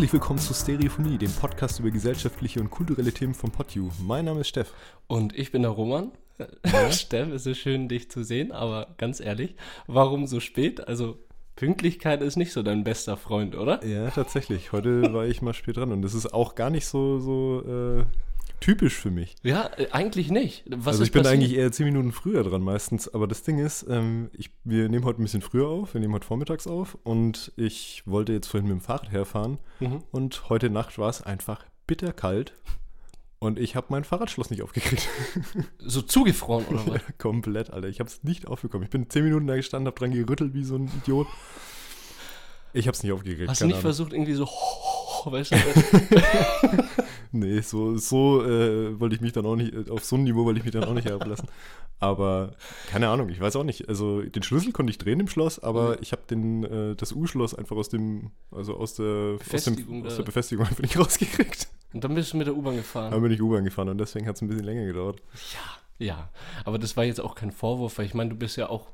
Herzlich willkommen zu Stereophonie, dem Podcast über gesellschaftliche und kulturelle Themen von PodU. Mein Name ist Steff. Und ich bin der Roman. Ja. Steff, es ist schön, dich zu sehen, aber ganz ehrlich, warum so spät? Also Pünktlichkeit ist nicht so dein bester Freund, oder? Ja, tatsächlich. Heute war ich mal spät dran und das ist auch gar nicht so, so äh, typisch für mich. Ja, äh, eigentlich nicht. Was also ich bin passiert? eigentlich eher zehn Minuten früher dran meistens, aber das Ding ist, ähm, ich, wir nehmen heute ein bisschen früher auf, wir nehmen heute vormittags auf und ich wollte jetzt vorhin mit dem Fahrrad herfahren mhm. und heute Nacht war es einfach bitterkalt und ich habe mein Fahrradschloss nicht aufgekriegt. So zugefroren oder was? Ja, komplett, Alter. Ich habe es nicht aufbekommen. Ich bin zehn Minuten da gestanden, habe dran gerüttelt wie so ein Idiot. Ich habe es nicht aufgekriegt. Hast du nicht Ahnung. versucht, irgendwie so, weißt du? nee, so, so äh, wollte ich mich dann auch nicht, auf so ein Niveau wollte ich mich dann auch nicht herablassen. Aber keine Ahnung, ich weiß auch nicht. Also den Schlüssel konnte ich drehen im Schloss, aber mhm. ich habe den äh, das U-Schloss einfach aus dem, also aus der Befestigung, aus, dem, aus der Befestigung einfach nicht rausgekriegt. Und dann bist du mit der U-Bahn gefahren. Dann bin ich U-Bahn gefahren und deswegen hat es ein bisschen länger gedauert. Ja, ja. Aber das war jetzt auch kein Vorwurf, weil ich meine, du bist ja auch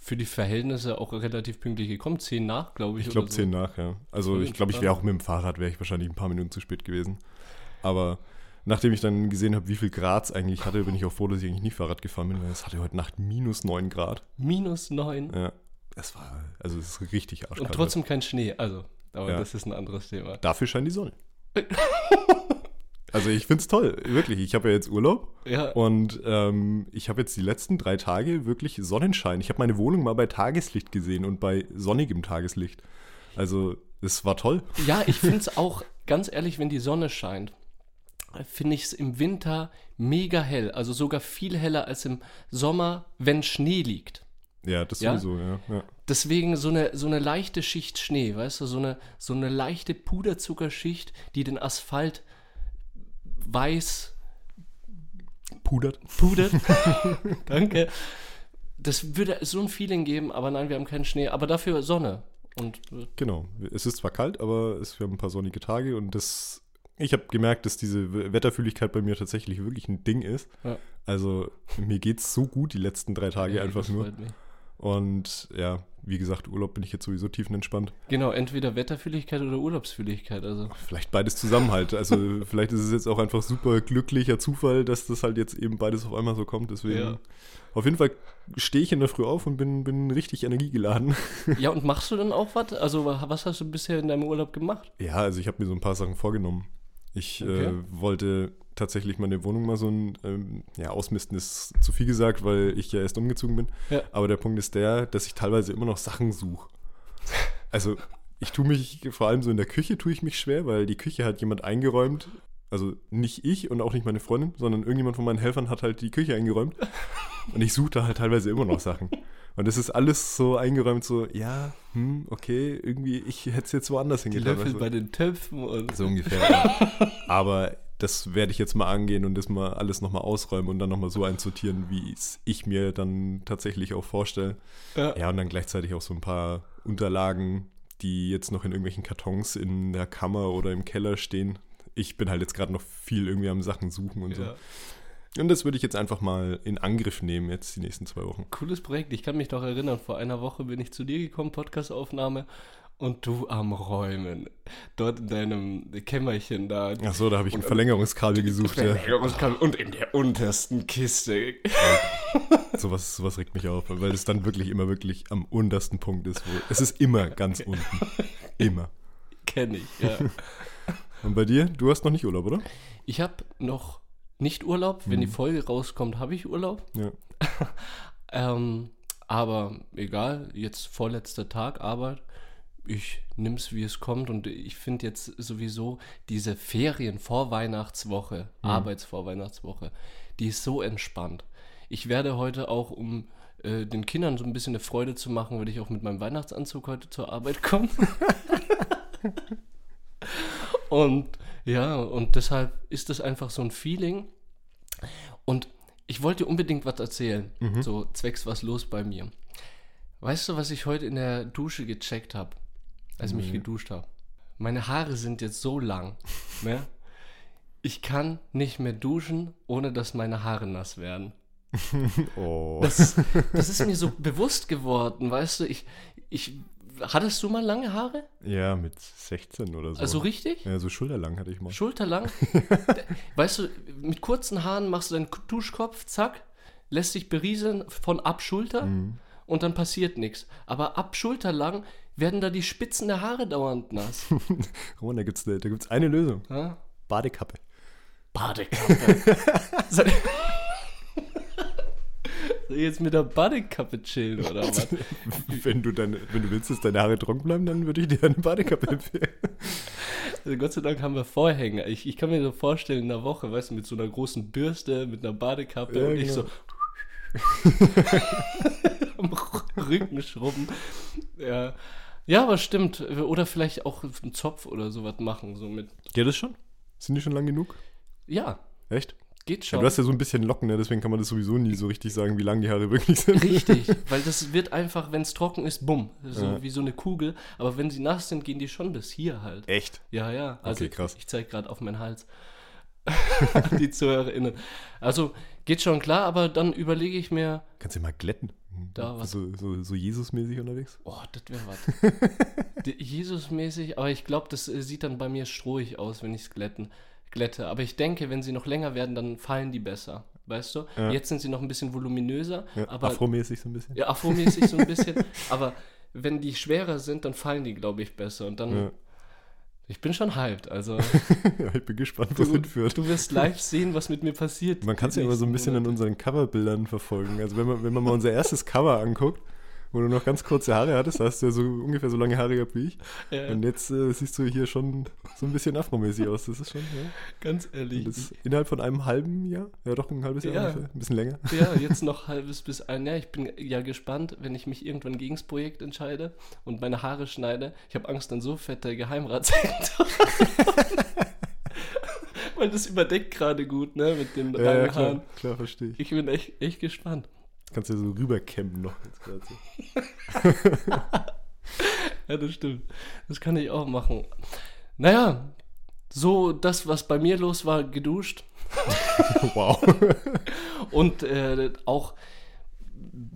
für die Verhältnisse auch relativ pünktlich gekommen. Zehn nach, glaube ich. Ich glaube so. zehn nach, ja. Also ich glaube, ich wäre auch mit dem Fahrrad, wäre ich wahrscheinlich ein paar Minuten zu spät gewesen. Aber nachdem ich dann gesehen habe, wie viel Grad es eigentlich hatte, bin ich auch froh, dass ich eigentlich nicht Fahrrad gefahren bin, weil es hatte heute Nacht minus neun Grad. Minus neun? Ja. Es war, also es ist richtig arschkalt. Und trotzdem kein Schnee, also. Aber ja. das ist ein anderes Thema. Dafür scheint die Sonne. Also ich finde es toll, wirklich. Ich habe ja jetzt Urlaub ja. und ähm, ich habe jetzt die letzten drei Tage wirklich Sonnenschein. Ich habe meine Wohnung mal bei Tageslicht gesehen und bei sonnigem Tageslicht. Also es war toll. Ja, ich finde es auch, ganz ehrlich, wenn die Sonne scheint, finde ich es im Winter mega hell. Also sogar viel heller als im Sommer, wenn Schnee liegt. Ja, das ja? sowieso, ja. ja. Deswegen so eine, so eine leichte Schicht Schnee, weißt du, so eine, so eine leichte Puderzuckerschicht, die den Asphalt weiß pudert. Pudert. Danke. Das würde so ein Feeling geben, aber nein, wir haben keinen Schnee, aber dafür Sonne. Und genau. Es ist zwar kalt, aber es, wir haben ein paar sonnige Tage und das. Ich habe gemerkt, dass diese Wetterfühligkeit bei mir tatsächlich wirklich ein Ding ist. Ja. Also mir geht es so gut die letzten drei Tage ja, einfach nur. Und ja, wie gesagt, Urlaub bin ich jetzt sowieso tiefenentspannt. Genau, entweder Wetterfühligkeit oder Urlaubsfühligkeit. Also. Vielleicht beides zusammen halt. Also vielleicht ist es jetzt auch einfach super glücklicher Zufall, dass das halt jetzt eben beides auf einmal so kommt. Deswegen ja. auf jeden Fall stehe ich in der Früh auf und bin, bin richtig energiegeladen. Ja, und machst du dann auch was? Also was hast du bisher in deinem Urlaub gemacht? Ja, also ich habe mir so ein paar Sachen vorgenommen. Ich okay. äh, wollte tatsächlich meine Wohnung mal so ein, ähm, ja, ausmisten ist zu viel gesagt, weil ich ja erst umgezogen bin. Ja. Aber der Punkt ist der, dass ich teilweise immer noch Sachen suche. Also ich tue mich, vor allem so in der Küche tue ich mich schwer, weil die Küche hat jemand eingeräumt. Also nicht ich und auch nicht meine Freundin, sondern irgendjemand von meinen Helfern hat halt die Küche eingeräumt. Und ich suche da halt teilweise immer noch Sachen. Und das ist alles so eingeräumt, so, ja, hm, okay, irgendwie, ich hätte es jetzt woanders hingetan. Die Löffel bei den Töpfen und. So ungefähr. Ja. Aber das werde ich jetzt mal angehen und das mal alles nochmal ausräumen und dann nochmal so einsortieren, wie es ich mir dann tatsächlich auch vorstelle. Ja. ja, und dann gleichzeitig auch so ein paar Unterlagen, die jetzt noch in irgendwelchen Kartons in der Kammer oder im Keller stehen. Ich bin halt jetzt gerade noch viel irgendwie am Sachen suchen und ja. so. Und das würde ich jetzt einfach mal in Angriff nehmen, jetzt die nächsten zwei Wochen. Cooles Projekt. Ich kann mich doch erinnern, vor einer Woche bin ich zu dir gekommen, Podcastaufnahme, und du am Räumen. Dort in deinem Kämmerchen da. Ach so, da habe ich ein Verlängerungskabel gesucht. Verlängerungskabel ja. und in der untersten Kiste. Ja, sowas, sowas regt mich auf, weil es dann wirklich immer wirklich am untersten Punkt ist. Wo, es ist immer ganz unten. Immer. Kenne ich, ja. und bei dir? Du hast noch nicht Urlaub, oder? Ich habe noch nicht Urlaub. Wenn mhm. die Folge rauskommt, habe ich Urlaub. Ja. ähm, aber egal, jetzt vorletzter Tag Arbeit ich nehme es, wie es kommt. Und ich finde jetzt sowieso diese Ferien vor Weihnachtswoche, mhm. Arbeitsvorweihnachtswoche, die ist so entspannt. Ich werde heute auch, um äh, den Kindern so ein bisschen eine Freude zu machen, werde ich auch mit meinem Weihnachtsanzug heute zur Arbeit kommen. und ja, und deshalb ist das einfach so ein Feeling. Und ich wollte unbedingt was erzählen, mhm. so zwecks was los bei mir. Weißt du, was ich heute in der Dusche gecheckt habe? Als ich mich geduscht habe. Meine Haare sind jetzt so lang. Ne? Ich kann nicht mehr duschen, ohne dass meine Haare nass werden. oh. Das, das ist mir so bewusst geworden, weißt du, ich, ich hattest du mal lange Haare? Ja, mit 16 oder so. Also richtig? Ja, so schulterlang hatte ich mal. Schulterlang? weißt du, mit kurzen Haaren machst du deinen Duschkopf, zack, lässt dich berieseln von ab Schulter mhm. und dann passiert nichts. Aber ab Schulter lang werden da die Spitzen der Haare dauernd nass. Roman, da gibt es da gibt's eine Lösung. Ja? Badekappe. Badekappe. Soll ich jetzt mit der Badekappe chillen oder was? wenn, du deine, wenn du willst, dass deine Haare trocken bleiben, dann würde ich dir eine Badekappe empfehlen. Also Gott sei Dank haben wir Vorhänge. Ich, ich kann mir so vorstellen, in der Woche, weißt du, mit so einer großen Bürste, mit einer Badekappe ja, und ich genau. so am Rücken schrubben. Ja. Ja, aber stimmt. Oder vielleicht auch einen Zopf oder sowas machen. So mit. Geht das schon? Sind die schon lang genug? Ja. Echt? Geht schon. Ja, du hast ja so ein bisschen Locken, ne? deswegen kann man das sowieso nie so richtig sagen, wie lang die Haare wirklich sind. Richtig, weil das wird einfach, wenn es trocken ist, bumm. So ja. wie so eine Kugel. Aber wenn sie nass sind, gehen die schon bis hier halt. Echt? Ja, ja. Also okay, krass. Ich, ich zeige gerade auf meinen Hals. die ZuhörerInnen. Also geht schon klar, aber dann überlege ich mir. Kannst du mal glätten? Da was. So, so, so Jesus-mäßig unterwegs? Oh, das wäre was. Jesus-mäßig, aber ich glaube, das äh, sieht dann bei mir strohig aus, wenn ich es glätten, glätte. Aber ich denke, wenn sie noch länger werden, dann fallen die besser. Weißt du? Ja. Jetzt sind sie noch ein bisschen voluminöser. Ja, aber, afromäßig so ein bisschen. Ja, afromäßig so ein bisschen. aber wenn die schwerer sind, dann fallen die, glaube ich, besser. Und dann. Ja ich bin schon hyped, also. ja, ich bin gespannt, wo es hinführt. Du wirst live sehen, was mit mir passiert. Man kann es ja immer so ein bisschen Monate. an unseren Coverbildern verfolgen. Also wenn man, wenn man mal unser erstes Cover anguckt, wo du noch ganz kurze Haare hattest, da hast du ja so ungefähr so lange Haare gehabt wie ich. Ja. Und jetzt äh, siehst du hier schon so ein bisschen afromäßig aus. Das ist schon, ja. Ganz ehrlich. innerhalb von einem halben Jahr? Ja, doch ein halbes Jahr ja. ungefähr. Ein bisschen länger. Ja, jetzt noch halbes bis ein Jahr. Ich bin ja gespannt, wenn ich mich irgendwann gegen das Projekt entscheide und meine Haare schneide. Ich habe Angst, dann so fette Geheimrat zu Weil das überdeckt gerade gut, ne, mit den ja, ja, klar, Haaren. Klar, verstehe ich. Ich bin echt, echt gespannt. Kannst du ja so rübercampen noch jetzt gerade so. ja, das stimmt. Das kann ich auch machen. Naja, so das, was bei mir los war, geduscht. wow. Und äh, auch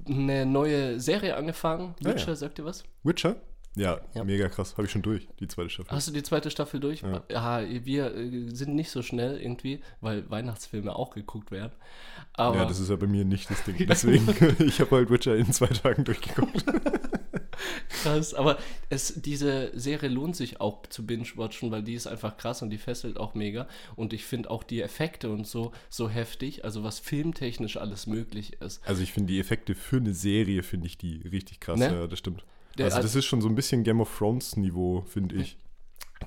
eine neue Serie angefangen. Witcher, ja, ja. sagt ihr was? Witcher? Ja, ja, mega krass. Habe ich schon durch, die zweite Staffel. Hast du die zweite Staffel durch? Ja, ja wir äh, sind nicht so schnell irgendwie, weil Weihnachtsfilme auch geguckt werden. Aber ja, das ist ja bei mir nicht das Ding. Deswegen, ich habe halt Witcher in zwei Tagen durchgeguckt. krass, aber es, diese Serie lohnt sich auch zu binge-watchen, weil die ist einfach krass und die fesselt auch mega. Und ich finde auch die Effekte und so so heftig, also was filmtechnisch alles möglich ist. Also ich finde die Effekte für eine Serie, finde ich die richtig krass, ne? ja, das stimmt. Der, also das ist schon so ein bisschen Game of Thrones Niveau, finde ich.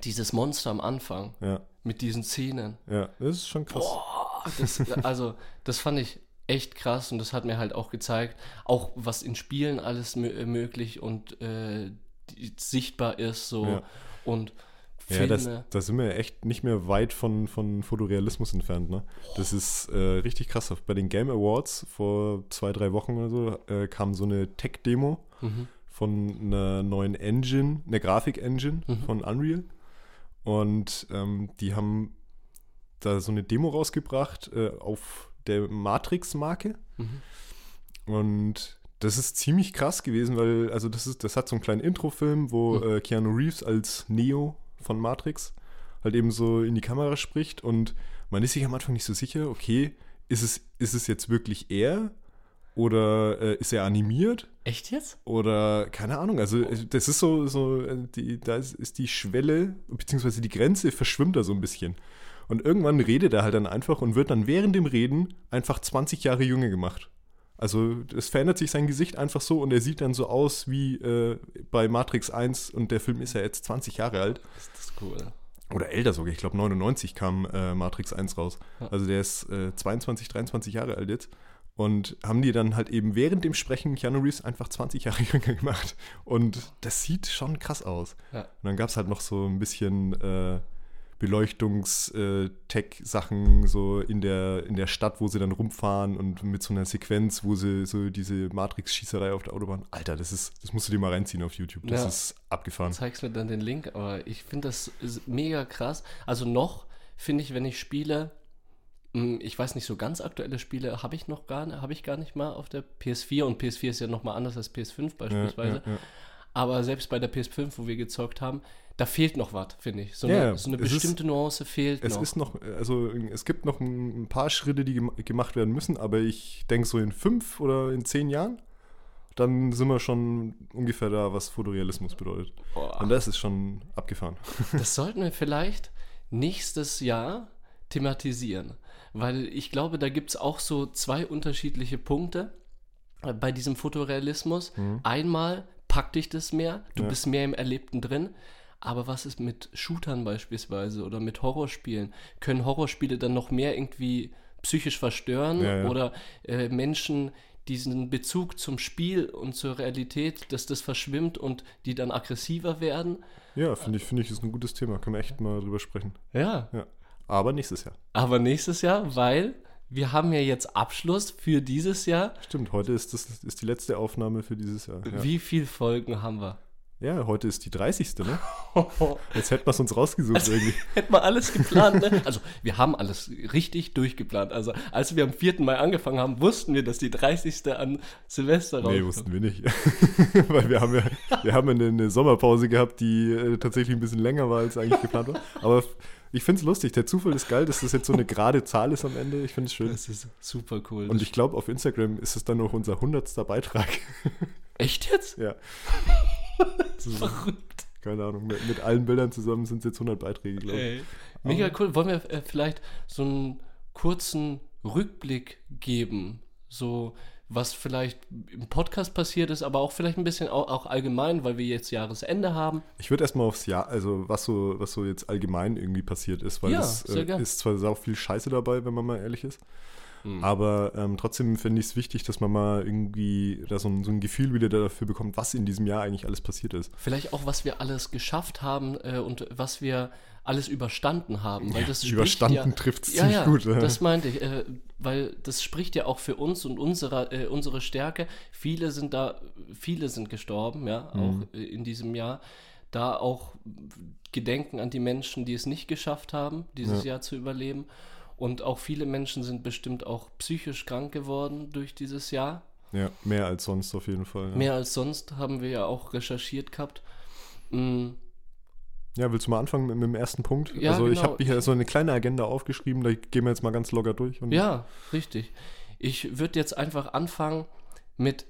Dieses Monster am Anfang. Ja. Mit diesen Szenen. Ja, das ist schon krass. Boah, das, also, das fand ich echt krass und das hat mir halt auch gezeigt, auch was in Spielen alles möglich und äh, sichtbar ist so ja. und Filme. Ja, das, da sind wir echt nicht mehr weit von, von Fotorealismus entfernt. Ne? Das ist äh, richtig krass. Bei den Game Awards vor zwei, drei Wochen oder so äh, kam so eine Tech-Demo. Mhm von einer neuen Engine, einer Grafik-Engine mhm. von Unreal. Und ähm, die haben da so eine Demo rausgebracht äh, auf der Matrix-Marke. Mhm. Und das ist ziemlich krass gewesen, weil, also das ist, das hat so einen kleinen Introfilm, wo mhm. äh, Keanu Reeves als Neo von Matrix halt eben so in die Kamera spricht und man ist sich am Anfang nicht so sicher, okay, ist es, ist es jetzt wirklich er oder äh, ist er animiert? Echt jetzt? Oder keine Ahnung. Also äh, das ist so, so äh, die, da ist, ist die Schwelle, beziehungsweise die Grenze verschwimmt da so ein bisschen. Und irgendwann redet er halt dann einfach und wird dann während dem Reden einfach 20 Jahre jünger gemacht. Also es verändert sich sein Gesicht einfach so und er sieht dann so aus wie äh, bei Matrix 1 und der Film ist ja jetzt 20 Jahre alt. Ist das cool. Oder älter sogar, ich glaube 99 kam äh, Matrix 1 raus. Also der ist äh, 22, 23 Jahre alt jetzt. Und haben die dann halt eben während dem Sprechen Keanu Reeves einfach 20 Jahre jünger gemacht. Und das sieht schon krass aus. Ja. Und dann gab es halt noch so ein bisschen äh, Beleuchtungs-Tech-Sachen äh, so in der, in der Stadt, wo sie dann rumfahren und mit so einer Sequenz, wo sie so diese Matrix-Schießerei auf der Autobahn. Alter, das ist, das musst du dir mal reinziehen auf YouTube. Das ja. ist abgefahren. Du zeigst mir dann den Link, aber ich finde das mega krass. Also noch finde ich, wenn ich spiele, ich weiß nicht, so ganz aktuelle Spiele habe ich noch gar, habe ich gar nicht mal auf der PS4 und PS4 ist ja noch mal anders als PS5 beispielsweise. Ja, ja, ja. aber selbst bei der PS5, wo wir gezockt haben, da fehlt noch was, finde ich. So eine, ja, so eine bestimmte ist, Nuance fehlt es noch. Es ist noch, also es gibt noch ein paar Schritte, die gemacht werden müssen, aber ich denke so in fünf oder in zehn Jahren, dann sind wir schon ungefähr da, was Fotorealismus bedeutet. Boah. Und das ist schon abgefahren. Das sollten wir vielleicht nächstes Jahr thematisieren, weil ich glaube, da gibt es auch so zwei unterschiedliche Punkte bei diesem Fotorealismus. Mhm. Einmal packt dich das mehr, du ja. bist mehr im Erlebten drin. Aber was ist mit Shootern beispielsweise oder mit Horrorspielen? Können Horrorspiele dann noch mehr irgendwie psychisch verstören ja, ja. oder äh, Menschen diesen Bezug zum Spiel und zur Realität, dass das verschwimmt und die dann aggressiver werden? Ja, finde ich, finde ich, ist ein gutes Thema. Können wir echt mal drüber sprechen. Ja. ja. Aber nächstes Jahr. Aber nächstes Jahr, weil wir haben ja jetzt Abschluss für dieses Jahr. Stimmt, heute ist, das, ist die letzte Aufnahme für dieses Jahr. Ja. Wie viele Folgen haben wir? Ja, heute ist die 30. Ne? Jetzt hätten wir es uns rausgesucht also, irgendwie. Hätten wir alles geplant, ne? Also, wir haben alles richtig durchgeplant. Also, als wir am 4. Mai angefangen haben, wussten wir, dass die 30. an Silvester rauskommt. Nee, wussten wir nicht. Weil wir haben ja wir haben eine, eine Sommerpause gehabt, die äh, tatsächlich ein bisschen länger war, als eigentlich geplant war. Aber ich finde es lustig. Der Zufall ist geil, dass das jetzt so eine gerade Zahl ist am Ende. Ich finde es schön. Das ist super cool. Und ich glaube, auf Instagram ist es dann noch unser 100. Beitrag. Echt jetzt? Ja. Verrückt. Keine Ahnung, mit, mit, allen Bildern zusammen sind es jetzt 100 Beiträge, glaube ich. Mega cool. Wollen wir äh, vielleicht so einen kurzen Rückblick geben? So, was vielleicht im Podcast passiert ist, aber auch vielleicht ein bisschen auch, auch allgemein, weil wir jetzt Jahresende haben. Ich würde erstmal aufs Jahr, also was so, was so jetzt allgemein irgendwie passiert ist, weil ja, es äh, ist zwar sau viel Scheiße dabei, wenn man mal ehrlich ist. Mhm. Aber ähm, trotzdem finde ich es wichtig, dass man mal irgendwie da so ein, so ein, Gefühl wieder dafür bekommt, was in diesem Jahr eigentlich alles passiert ist. Vielleicht auch, was wir alles geschafft haben äh, und was wir alles überstanden haben. Weil das überstanden ja, trifft es ja, ziemlich ja, gut. Ja. Das meinte ich, äh, weil das spricht ja auch für uns und unsere, äh, unsere Stärke. Viele sind da, viele sind gestorben, ja, mhm. auch äh, in diesem Jahr. Da auch Gedenken an die Menschen, die es nicht geschafft haben, dieses Jahr zu überleben. Und auch viele Menschen sind bestimmt auch psychisch krank geworden durch dieses Jahr. Ja, mehr als sonst auf jeden Fall. Ja. Mehr als sonst haben wir ja auch recherchiert gehabt. Mhm. Ja, willst du mal anfangen mit, mit dem ersten Punkt? Ja, also genau. ich habe hier so eine kleine Agenda aufgeschrieben, da gehen wir jetzt mal ganz locker durch. ja, richtig. Ich würde jetzt einfach anfangen mit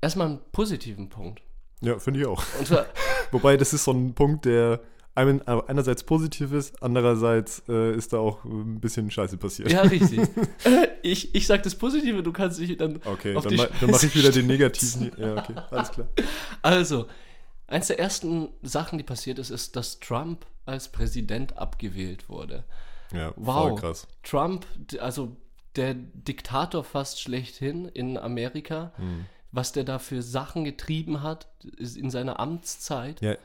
erstmal einem positiven Punkt. Ja, finde ich auch. Wobei, das ist so ein Punkt, der einerseits positiv ist, andererseits äh, ist da auch ein bisschen Scheiße passiert. Ja, richtig. Äh, ich, ich sag das Positive, du kannst dich dann. Okay, dann, ma dann mache ich wieder den Negativen. Ja, okay, alles klar. Also, eins der ersten Sachen, die passiert ist, ist, dass Trump als Präsident abgewählt wurde. Ja, wow. krass. Trump, also der Diktator fast schlechthin in Amerika. Hm was der da für Sachen getrieben hat in seiner Amtszeit. Ja,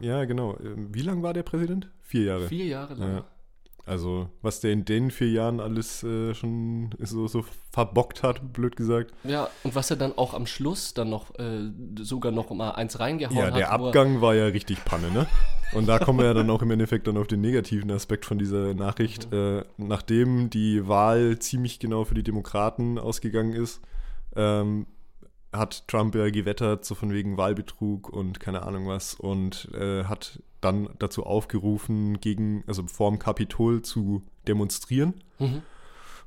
ja genau. Ähm, wie lange war der Präsident? Vier Jahre. Vier Jahre lang. Ja. Also, was der in den vier Jahren alles äh, schon so, so verbockt hat, blöd gesagt. Ja, und was er dann auch am Schluss dann noch äh, sogar noch mal eins reingehauen hat. Ja, der hat, Abgang war ja richtig Panne, ne? Und da kommen wir ja dann auch im Endeffekt dann auf den negativen Aspekt von dieser Nachricht. Mhm. Äh, nachdem die Wahl ziemlich genau für die Demokraten ausgegangen ist, ähm, hat Trump ja gewettert, so von wegen Wahlbetrug und keine Ahnung was, und äh, hat dann dazu aufgerufen, gegen, also vor dem Kapitol zu demonstrieren mhm.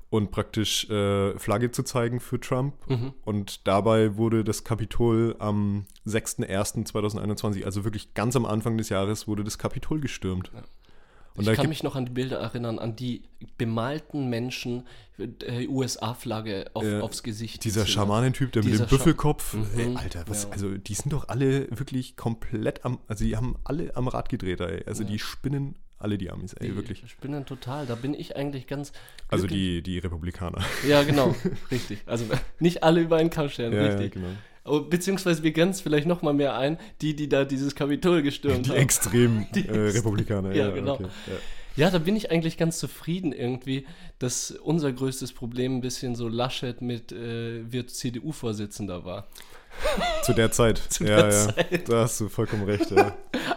und praktisch äh, Flagge zu zeigen für Trump. Mhm. Und dabei wurde das Kapitol am 6.01.2021, also wirklich ganz am Anfang des Jahres, wurde das Kapitol gestürmt. Ja. Und ich kann mich noch an die Bilder erinnern, an die bemalten Menschen, äh, USA-Flagge auf, äh, aufs Gesicht. Dieser Schamanentyp, der mit dem Büffelkopf. Mhm. Ey, Alter, was, ja. also die sind doch alle wirklich komplett am, also die haben alle am Rad gedreht, ey. Also ja. die spinnen alle die Amis, ey, die wirklich. Spinnen total, da bin ich eigentlich ganz. Also die, die Republikaner. Ja, genau, richtig. Also nicht alle über einen Kamm stellen, ja, richtig. Ja, genau. Oh, beziehungsweise wir grenzen vielleicht noch mal mehr ein, die, die da dieses Kapitol gestürmt die haben. Extremen, die äh, Republikaner. ja, ja, genau. Okay, ja. ja. da bin ich eigentlich ganz zufrieden irgendwie, dass unser größtes Problem ein bisschen so Laschet mit äh, wird CDU-Vorsitzender war. Zu der Zeit. Zu ja, der ja. Zeit. Da hast du vollkommen recht, ja.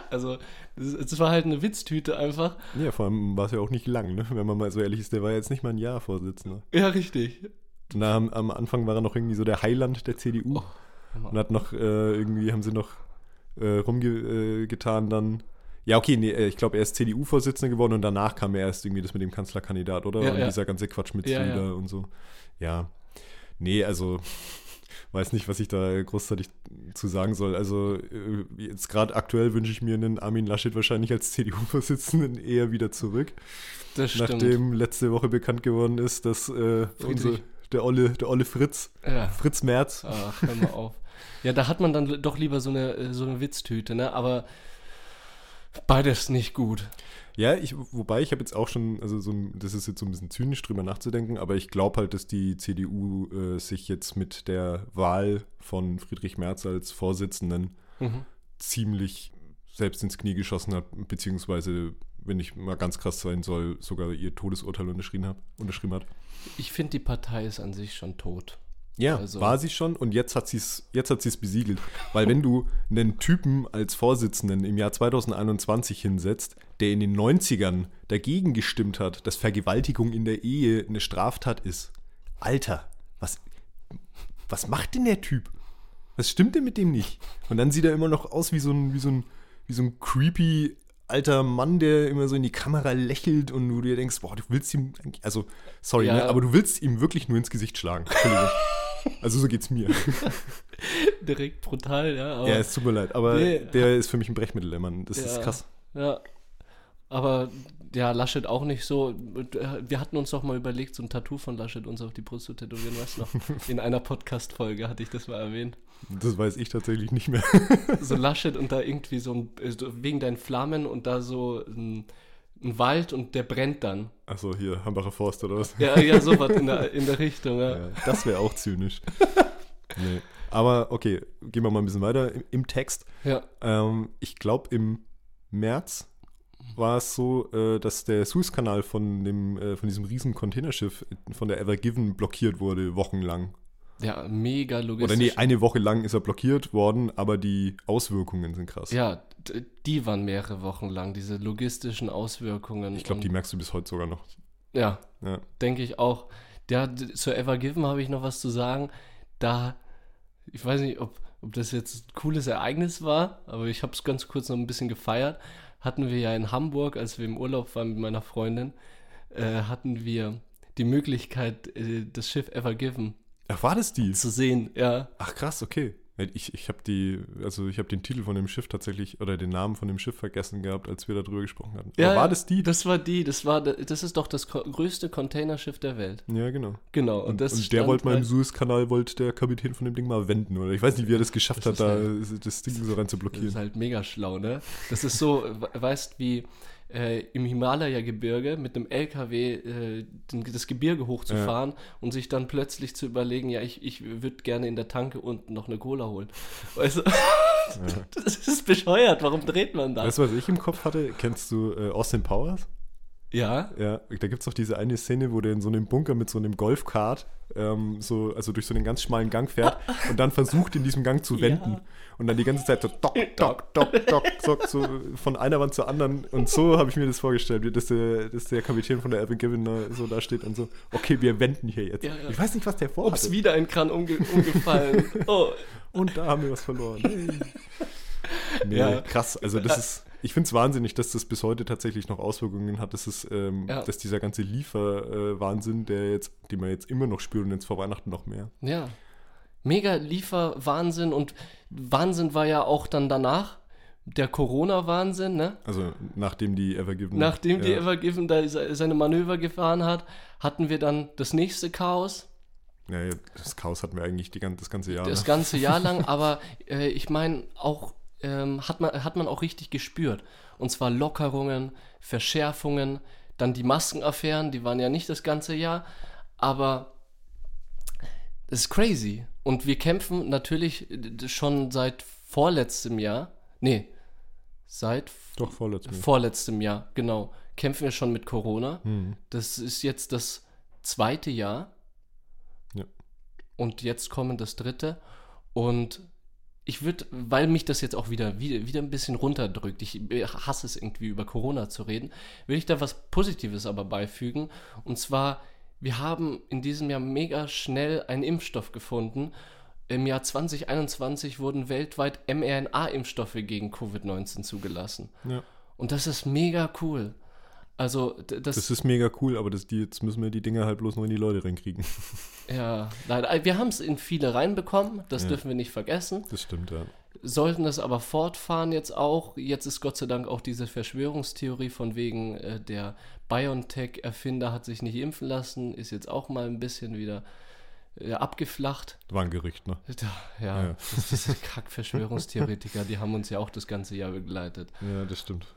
Also, es war halt eine Witztüte einfach. Ja, vor allem war es ja auch nicht lang, ne? wenn man mal so ehrlich ist. Der war jetzt nicht mal ein Jahr Vorsitzender. Ja, richtig. Na, am, Anfang war er noch irgendwie so der Heiland der CDU. Oh. Und hat noch, äh, irgendwie haben sie noch äh, rumgetan dann. Ja, okay, nee, äh, ich glaube, er ist CDU-Vorsitzender geworden und danach kam er erst irgendwie das mit dem Kanzlerkandidat, oder? Ja, und ja. dieser ganze Quatsch mit Ja, ja. und so. Ja. Nee, also weiß nicht, was ich da großartig zu sagen soll. Also äh, jetzt gerade aktuell wünsche ich mir einen Armin Laschet wahrscheinlich als CDU-Vorsitzenden eher wieder zurück. Das stimmt. Nachdem letzte Woche bekannt geworden ist, dass äh, unser, der, Olle, der Olle Fritz. Fritz Merz, Ach, hör mal auf. Ja, da hat man dann doch lieber so eine, äh, so eine Witztüte, ne? Aber beides nicht gut. Ja, ich, wobei ich habe jetzt auch schon, also so das ist jetzt so ein bisschen zynisch drüber nachzudenken, aber ich glaube halt, dass die CDU äh, sich jetzt mit der Wahl von Friedrich Merz als Vorsitzenden Mhm. ziemlich selbst ins Knie geschossen hat, beziehungsweise, wenn ich mal ganz krass sein soll, sogar ihr Todesurteil unterschrieben hat. Unterschrieben hat. Ich finde, die Partei ist an sich schon tot. Ja, Also- war sie schon und jetzt hat sie es jetzt hat sie's besiegelt. Weil wenn du einen Typen als Vorsitzenden im Jahr 2021 hinsetzt, der in den 90ern dagegen gestimmt hat, dass Vergewaltigung in der Ehe eine Straftat ist. Alter, was, was macht denn der Typ? Was stimmt denn mit dem nicht? Und dann sieht er immer noch aus wie so ein, wie so ein, wie so ein creepy alter Mann, der immer so in die Kamera lächelt und du dir denkst, boah, du willst ihm, also, sorry, Ja. ne, aber du willst ihm wirklich nur ins Gesicht schlagen. Also so geht's mir. Direkt brutal, ja. Ja, es tut mir leid, aber Nee. der ist für mich ein Brechmittel, der Mann. Das ist Ja. krass. Ja. Aber ja, Laschet auch nicht so. Wir hatten uns doch mal überlegt, so ein Tattoo von Laschet uns auf die Brust zu tätowieren, weißt du noch? In einer Podcast-Folge hatte ich das mal erwähnt. Das weiß ich tatsächlich nicht mehr. So Laschet und da irgendwie so ein, äh, wegen deinen Flammen und da so ein, ein Wald und der brennt dann. Achso, hier, Hambacher Forst oder was? Ja, ja, sowas in der, in der Richtung, ja. Ja, das wäre auch zynisch. nee. Aber okay, gehen wir mal ein bisschen weiter im, im Text. Ja, Ähm, ich glaube, im März war es so, äh, dass der Suezkanal von, dem, äh, von diesem riesen Containerschiff von der Ever Given blockiert wurde, wochenlang. Ja mega logistisch. Oder nee, eine Woche lang ist er blockiert worden, aber die Auswirkungen sind krass. Ja, die waren mehrere Wochen lang, diese logistischen Auswirkungen. Ich glaube, die merkst du bis heute sogar noch. Ja, Ja. denke ich auch. Ja, zur Ever Given habe ich noch was zu sagen. Da, ich weiß nicht, ob, ob das jetzt ein cooles Ereignis war, aber ich habe es ganz kurz noch ein bisschen gefeiert. Hatten wir ja in Hamburg, als wir im Urlaub waren mit meiner Freundin, äh, hatten wir die Möglichkeit, äh, das Schiff Ever Given Ach, war das die? zu sehen. Ja, Ach krass, okay. Ich, ich habe die, also ich habe den Titel von dem Schiff tatsächlich oder den Namen von dem Schiff vergessen gehabt, als wir darüber gesprochen hatten. ja Aber war das die? Das war die. Das war, das ist doch das größte Containerschiff der Welt. Ja, genau. Genau. Und, Und, das und der wollte mal im halt- Suezkanal, wollte der Kapitän von dem Ding mal wenden, oder? Ich weiß nicht, wie er das geschafft Das hat, ist da das Ding so rein zu Das blockieren. ist halt mega schlau, ne? Das ist so, we- weißt wie äh, im Himalaya-Gebirge mit einem LKW äh, den, das Gebirge hochzufahren und sich dann plötzlich zu überlegen, ja, ich, ich würde gerne in der Tanke unten noch eine Cola holen. Weißt du? Das ist bescheuert, warum dreht man das? Weißt du, was ich im Kopf hatte? Kennst du äh, Austin Powers? Ja, Ja, da gibt es doch diese eine Szene, wo der in so einem Bunker mit so einem Golfkart ähm, so, also durch so einen ganz schmalen Gang fährt und dann versucht, in diesem Gang zu wenden. Ja. Und dann die ganze Zeit so dock, dock, dock, dock, dock, so von einer Wand zur anderen. Und so habe ich mir das vorgestellt, dass der, dass der Kapitän von der Evan Given so da steht und so, okay, wir wenden hier jetzt. Ja, ja. Ich weiß nicht, was der ups, vorhat. wieder ein Kran umge umgefallen. Oh, Und da haben wir was verloren. Hey. Nee, Ja. krass. Also das ist, ich finde es wahnsinnig, dass das bis heute tatsächlich noch Auswirkungen hat. Das ist, ähm, Ja. dass dieser ganze Lieferwahnsinn, der jetzt, den wir jetzt immer noch spüren, jetzt vor Weihnachten noch mehr. ja. Mega Lieferwahnsinn und Wahnsinn war ja auch dann danach der Corona-Wahnsinn, ne? Also nachdem die Evergiven. Nachdem die ja, Evergiven da se- seine Manöver gefahren hat, hatten wir dann das nächste Chaos, ja, das Chaos hatten wir eigentlich die, das ganze Jahr. das ne? ganze Jahr lang, aber äh, ich meine, auch ähm, hat, man, hat man auch richtig gespürt. Und zwar Lockerungen, Verschärfungen, dann die Maskenaffären, die waren ja nicht das ganze Jahr, aber es ist crazy. Und wir kämpfen natürlich äh, schon seit vorletztem Jahr, nee, seit Doch, vorletztes Mal. vorletztem Jahr, genau, kämpfen wir schon mit Corona. Hm. Das ist jetzt das zweite Jahr. Ja. Und jetzt kommen das dritte. Und ich würde, weil mich das jetzt auch wieder, wieder, wieder ein bisschen runterdrückt, ich hasse es irgendwie über Corona zu reden, will ich da was Positives aber beifügen. Und zwar, wir haben in diesem Jahr mega schnell einen Impfstoff gefunden, im Jahr 2021 wurden weltweit mRNA-Impfstoffe gegen Covid-19 zugelassen. Ja. Und das ist mega cool. Also das, das ist mega cool, aber das, die, jetzt müssen wir die Dinger halt bloß noch in die Leute reinkriegen. Ja, leider. Wir haben es in viele reinbekommen, das ja. dürfen wir nicht vergessen. Das stimmt, ja. Sollten es aber fortfahren jetzt auch. Jetzt ist Gott sei Dank auch diese Verschwörungstheorie von wegen äh, der BioNTech-Erfinder hat sich nicht impfen lassen, ist jetzt auch mal ein bisschen wieder ja, äh, abgeflacht. War ein Gerücht, ne? Ja, ja. Das, diese Kack-Verschwörungstheoretiker, die haben uns ja auch das ganze Jahr begleitet. Ja, das stimmt.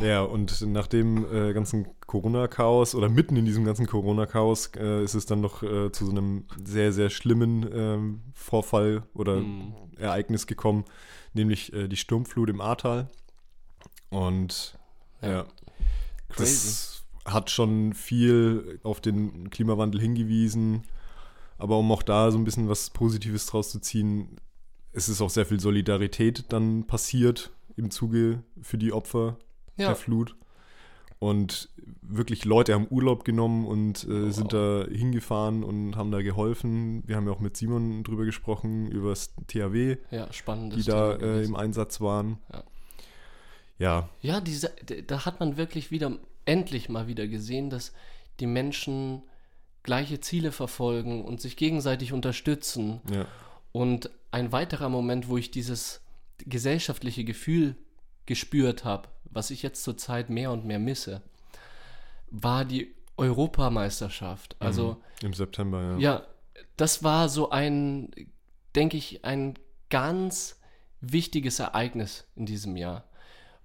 ja, und nach dem äh, ganzen Corona-Chaos oder mitten in diesem ganzen Corona-Chaos äh, ist es dann noch äh, zu so einem sehr, sehr schlimmen ähm, Vorfall oder mm. Ereignis gekommen, nämlich äh, die Sturmflut im Ahrtal. Und ja, ja das hat schon viel auf den Klimawandel hingewiesen aber um auch da so ein bisschen was Positives draus zu ziehen, es ist auch sehr viel Solidarität dann passiert im Zuge für die Opfer ja. der Flut. Und wirklich Leute haben Urlaub genommen und äh, wow. sind da hingefahren und haben da geholfen. Wir haben ja auch mit Simon drüber gesprochen, über das THW, ja, die da äh, im Einsatz waren. Ja. Ja, ja diese, da hat man wirklich wieder, endlich mal wieder gesehen, dass die Menschen gleiche Ziele verfolgen und sich gegenseitig unterstützen. Ja. Und ein weiterer Moment, wo ich dieses gesellschaftliche Gefühl gespürt habe, was ich jetzt zurzeit mehr und mehr misse, war die Europameisterschaft. Also mhm. im September, ja. Ja, das war so ein, denke ich, ein ganz wichtiges Ereignis in diesem Jahr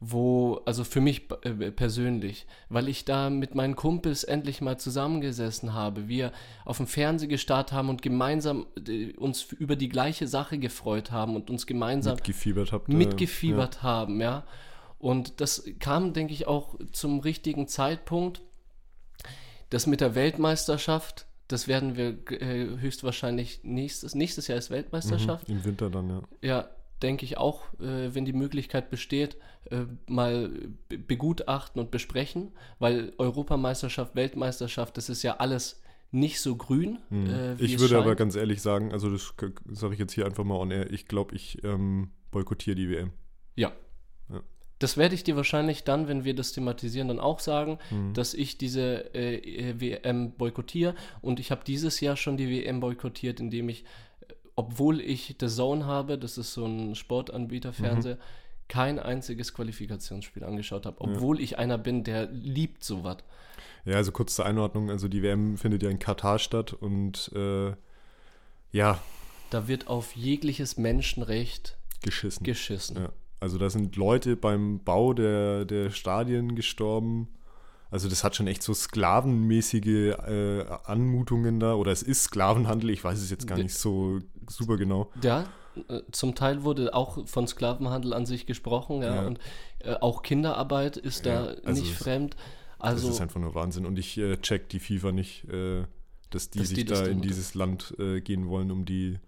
wo, also für mich äh, persönlich, weil ich da mit meinen Kumpels endlich mal zusammengesessen habe, wir auf dem Fernseher gestarrt haben und gemeinsam äh, uns über die gleiche Sache gefreut haben und uns gemeinsam mitgefiebert, habt, äh, mitgefiebert ja. haben, ja. Und das kam, denke ich, auch zum richtigen Zeitpunkt. Das mit der Weltmeisterschaft, das werden wir höchstwahrscheinlich nächstes, nächstes Jahr ist Weltmeisterschaft. Mhm, Im Winter dann, ja. Ja, denke ich auch, äh, wenn die Möglichkeit besteht, äh, mal begutachten und besprechen, weil Europameisterschaft, Weltmeisterschaft, das ist ja alles nicht so grün. Hm. Äh, ich würde aber ganz ehrlich sagen, also das sage ich jetzt hier einfach mal on air, ich glaube, ich ähm, boykottiere die WM. Ja. ja. Das werde ich dir wahrscheinlich dann, wenn wir das thematisieren, dann auch sagen, mhm. dass ich diese äh, WM boykottiere. Und ich habe dieses Jahr schon die WM boykottiert, indem ich obwohl ich The Zone habe, das ist so ein Sportanbieter Fernseher, mhm. kein einziges Qualifikationsspiel angeschaut habe, obwohl ja. ich einer bin, der liebt sowas. Ja, also kurz zur Einordnung, also die WM findet ja in Katar statt und äh, ja. Da wird auf jegliches Menschenrecht geschissen. geschissen. Ja. Also da sind Leute beim Bau der, der Stadien gestorben also das hat schon echt so sklavenmäßige äh, Anmutungen da. Oder es ist Sklavenhandel, ich weiß es jetzt gar nicht so super genau. Ja, äh, zum Teil wurde auch von Sklavenhandel an sich gesprochen, ja. ja. Und äh, auch Kinderarbeit ist ja, da also nicht fremd. Also, das ist einfach nur Wahnsinn. Und ich äh, check die FIFA nicht, äh, dass die dass sich die da in dieses Land äh, gehen wollen, um die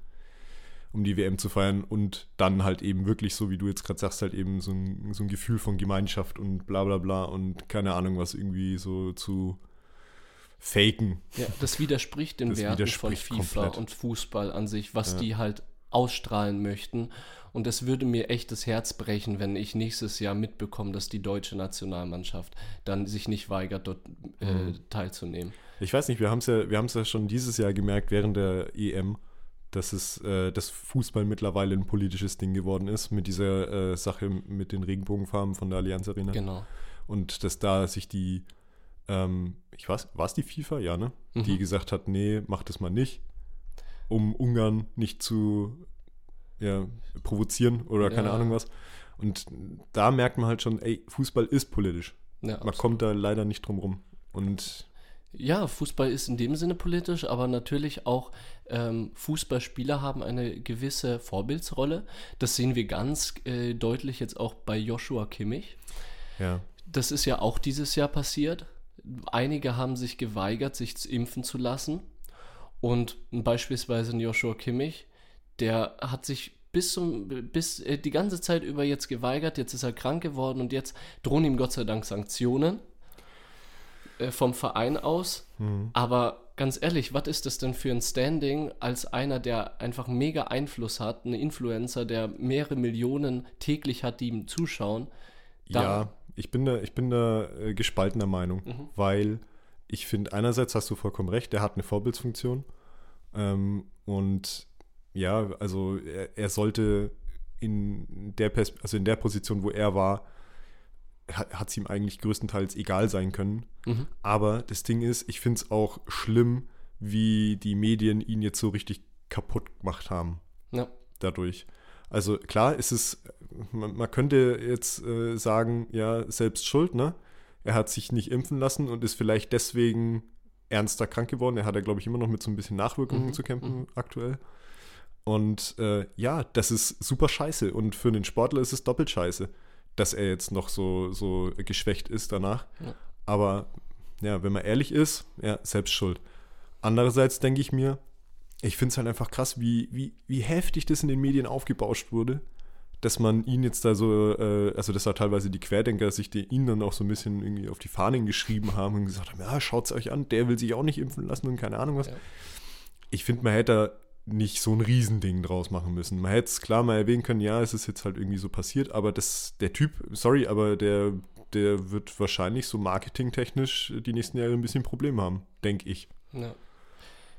um die WM zu feiern und dann halt eben wirklich, so wie du jetzt gerade sagst, halt eben so ein, so ein Gefühl von Gemeinschaft und bla bla bla und keine Ahnung, was irgendwie so zu faken. Ja, das widerspricht den das Werten widerspricht von FIFA komplett. und Fußball an sich, was ja. die halt ausstrahlen möchten. Und es würde mir echt das Herz brechen, wenn ich nächstes Jahr mitbekomme, dass die deutsche Nationalmannschaft dann sich nicht weigert, dort äh, mhm. teilzunehmen. Ich weiß nicht, wir haben es ja, ja schon dieses Jahr gemerkt während der EM dass es äh, das Fußball mittlerweile ein politisches Ding geworden ist mit dieser äh, Sache mit den Regenbogenfarben von der Allianz Arena. Genau. Und dass da sich die, ähm, ich weiß, war es die FIFA? Ja, ne? Mhm. Die gesagt hat, nee, mach das mal nicht, um Ungarn nicht zu ja, provozieren oder keine ja. Ahnung was. Und da merkt man halt schon, ey, Fußball ist politisch. Ja, man kommt da leider nicht drum rum. Und ja, Fußball ist in dem Sinne politisch, aber natürlich auch ähm, Fußballspieler haben eine gewisse Vorbildsrolle. Das sehen wir ganz äh, deutlich jetzt auch bei Joshua Kimmich. Ja. Das ist ja auch dieses Jahr passiert. Einige haben sich geweigert, sich impfen zu lassen. Und beispielsweise Joshua Kimmich, der hat sich bis, zum, bis äh, die ganze Zeit über jetzt geweigert. Jetzt ist er krank geworden und jetzt drohen ihm Gott sei Dank Sanktionen vom Verein aus. Mhm. Aber ganz ehrlich, was ist das denn für ein Standing als einer, der einfach mega Einfluss hat, ein Influencer, der mehrere Millionen täglich hat, die ihm zuschauen? ja, ich bin da, ich bin da äh, gespaltener Meinung, mhm. weil ich finde, einerseits hast du vollkommen recht, der hat eine Vorbildsfunktion. Ähm, und ja, also er, er sollte in der Pers also in der Position, wo er war, hat es ihm eigentlich größtenteils egal sein können. Mhm. Aber das Ding ist, ich finde es auch schlimm, wie die Medien ihn jetzt so richtig kaputt gemacht haben. Ja. Dadurch. Also klar, ist es, man, man könnte jetzt äh, sagen, ja, selbst schuld, ne? Er hat sich nicht impfen lassen und ist vielleicht deswegen ernster krank geworden. Er hat ja, glaube ich, immer noch mit so ein bisschen Nachwirkungen mhm. zu kämpfen mhm. aktuell. Und äh, ja, das ist super scheiße. Und für einen Sportler ist es doppelt scheiße dass er jetzt noch so, so geschwächt ist danach. Ja. Aber ja, wenn man ehrlich ist, ja, selbst schuld. Andererseits denke ich mir, ich finde es halt einfach krass, wie, wie, wie heftig das in den Medien aufgebauscht wurde, dass man ihn jetzt da so, äh, also dass da teilweise die Querdenker sich die, ihn dann auch so ein bisschen irgendwie auf die Fahnen geschrieben haben und gesagt haben, ja, schaut es euch an, der will sich auch nicht impfen lassen und keine Ahnung was. Ja. Ich finde, man hätte nicht so ein Riesending draus machen müssen. Man hätte es klar mal erwähnen können, ja, es ist jetzt halt irgendwie so passiert, aber das, der Typ, sorry, aber der, der wird wahrscheinlich so marketingtechnisch die nächsten Jahre ein bisschen Probleme haben, denke ich. Ja.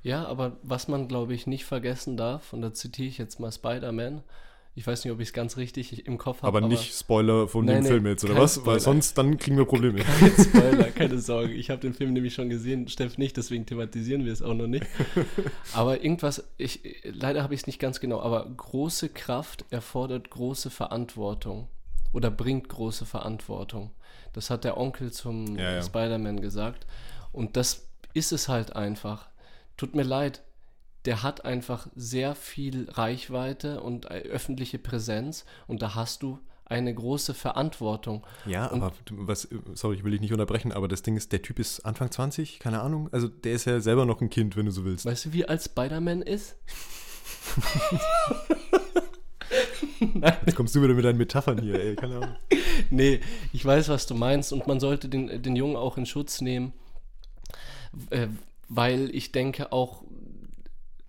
ja, aber was man, glaube ich, nicht vergessen darf, und da zitiere ich jetzt mal Spider-Man, ich weiß nicht, ob ich es ganz richtig im Kopf habe. Aber, aber, nicht Spoiler von nein, dem nee, Film jetzt, oder was? Spoiler. Weil sonst dann kriegen wir Probleme. Kein Spoiler, keine Sorge. Ich habe den Film nämlich schon gesehen, Steff nicht, deswegen thematisieren wir es auch noch nicht. aber irgendwas, ich, leider habe ich es nicht ganz genau, aber große Kraft erfordert große Verantwortung oder bringt große Verantwortung. Das hat der Onkel zum ja, ja. Spider-Man gesagt. Und das ist es halt einfach. Tut mir leid, der hat einfach sehr viel Reichweite und äh, öffentliche Präsenz und da hast du eine große Verantwortung. Ja, und aber was, sorry, ich will dich nicht unterbrechen, aber das Ding ist, der Typ ist Anfang 20, keine Ahnung. Also der ist ja selber noch ein Kind, wenn du so willst. Weißt du, wie alt Spider-Man ist? Nein. Jetzt kommst du wieder mit deinen Metaphern hier, ey, keine Ahnung. Nee, ich weiß, was du meinst und man sollte den, den Jungen auch in Schutz nehmen, äh, weil ich denke auch,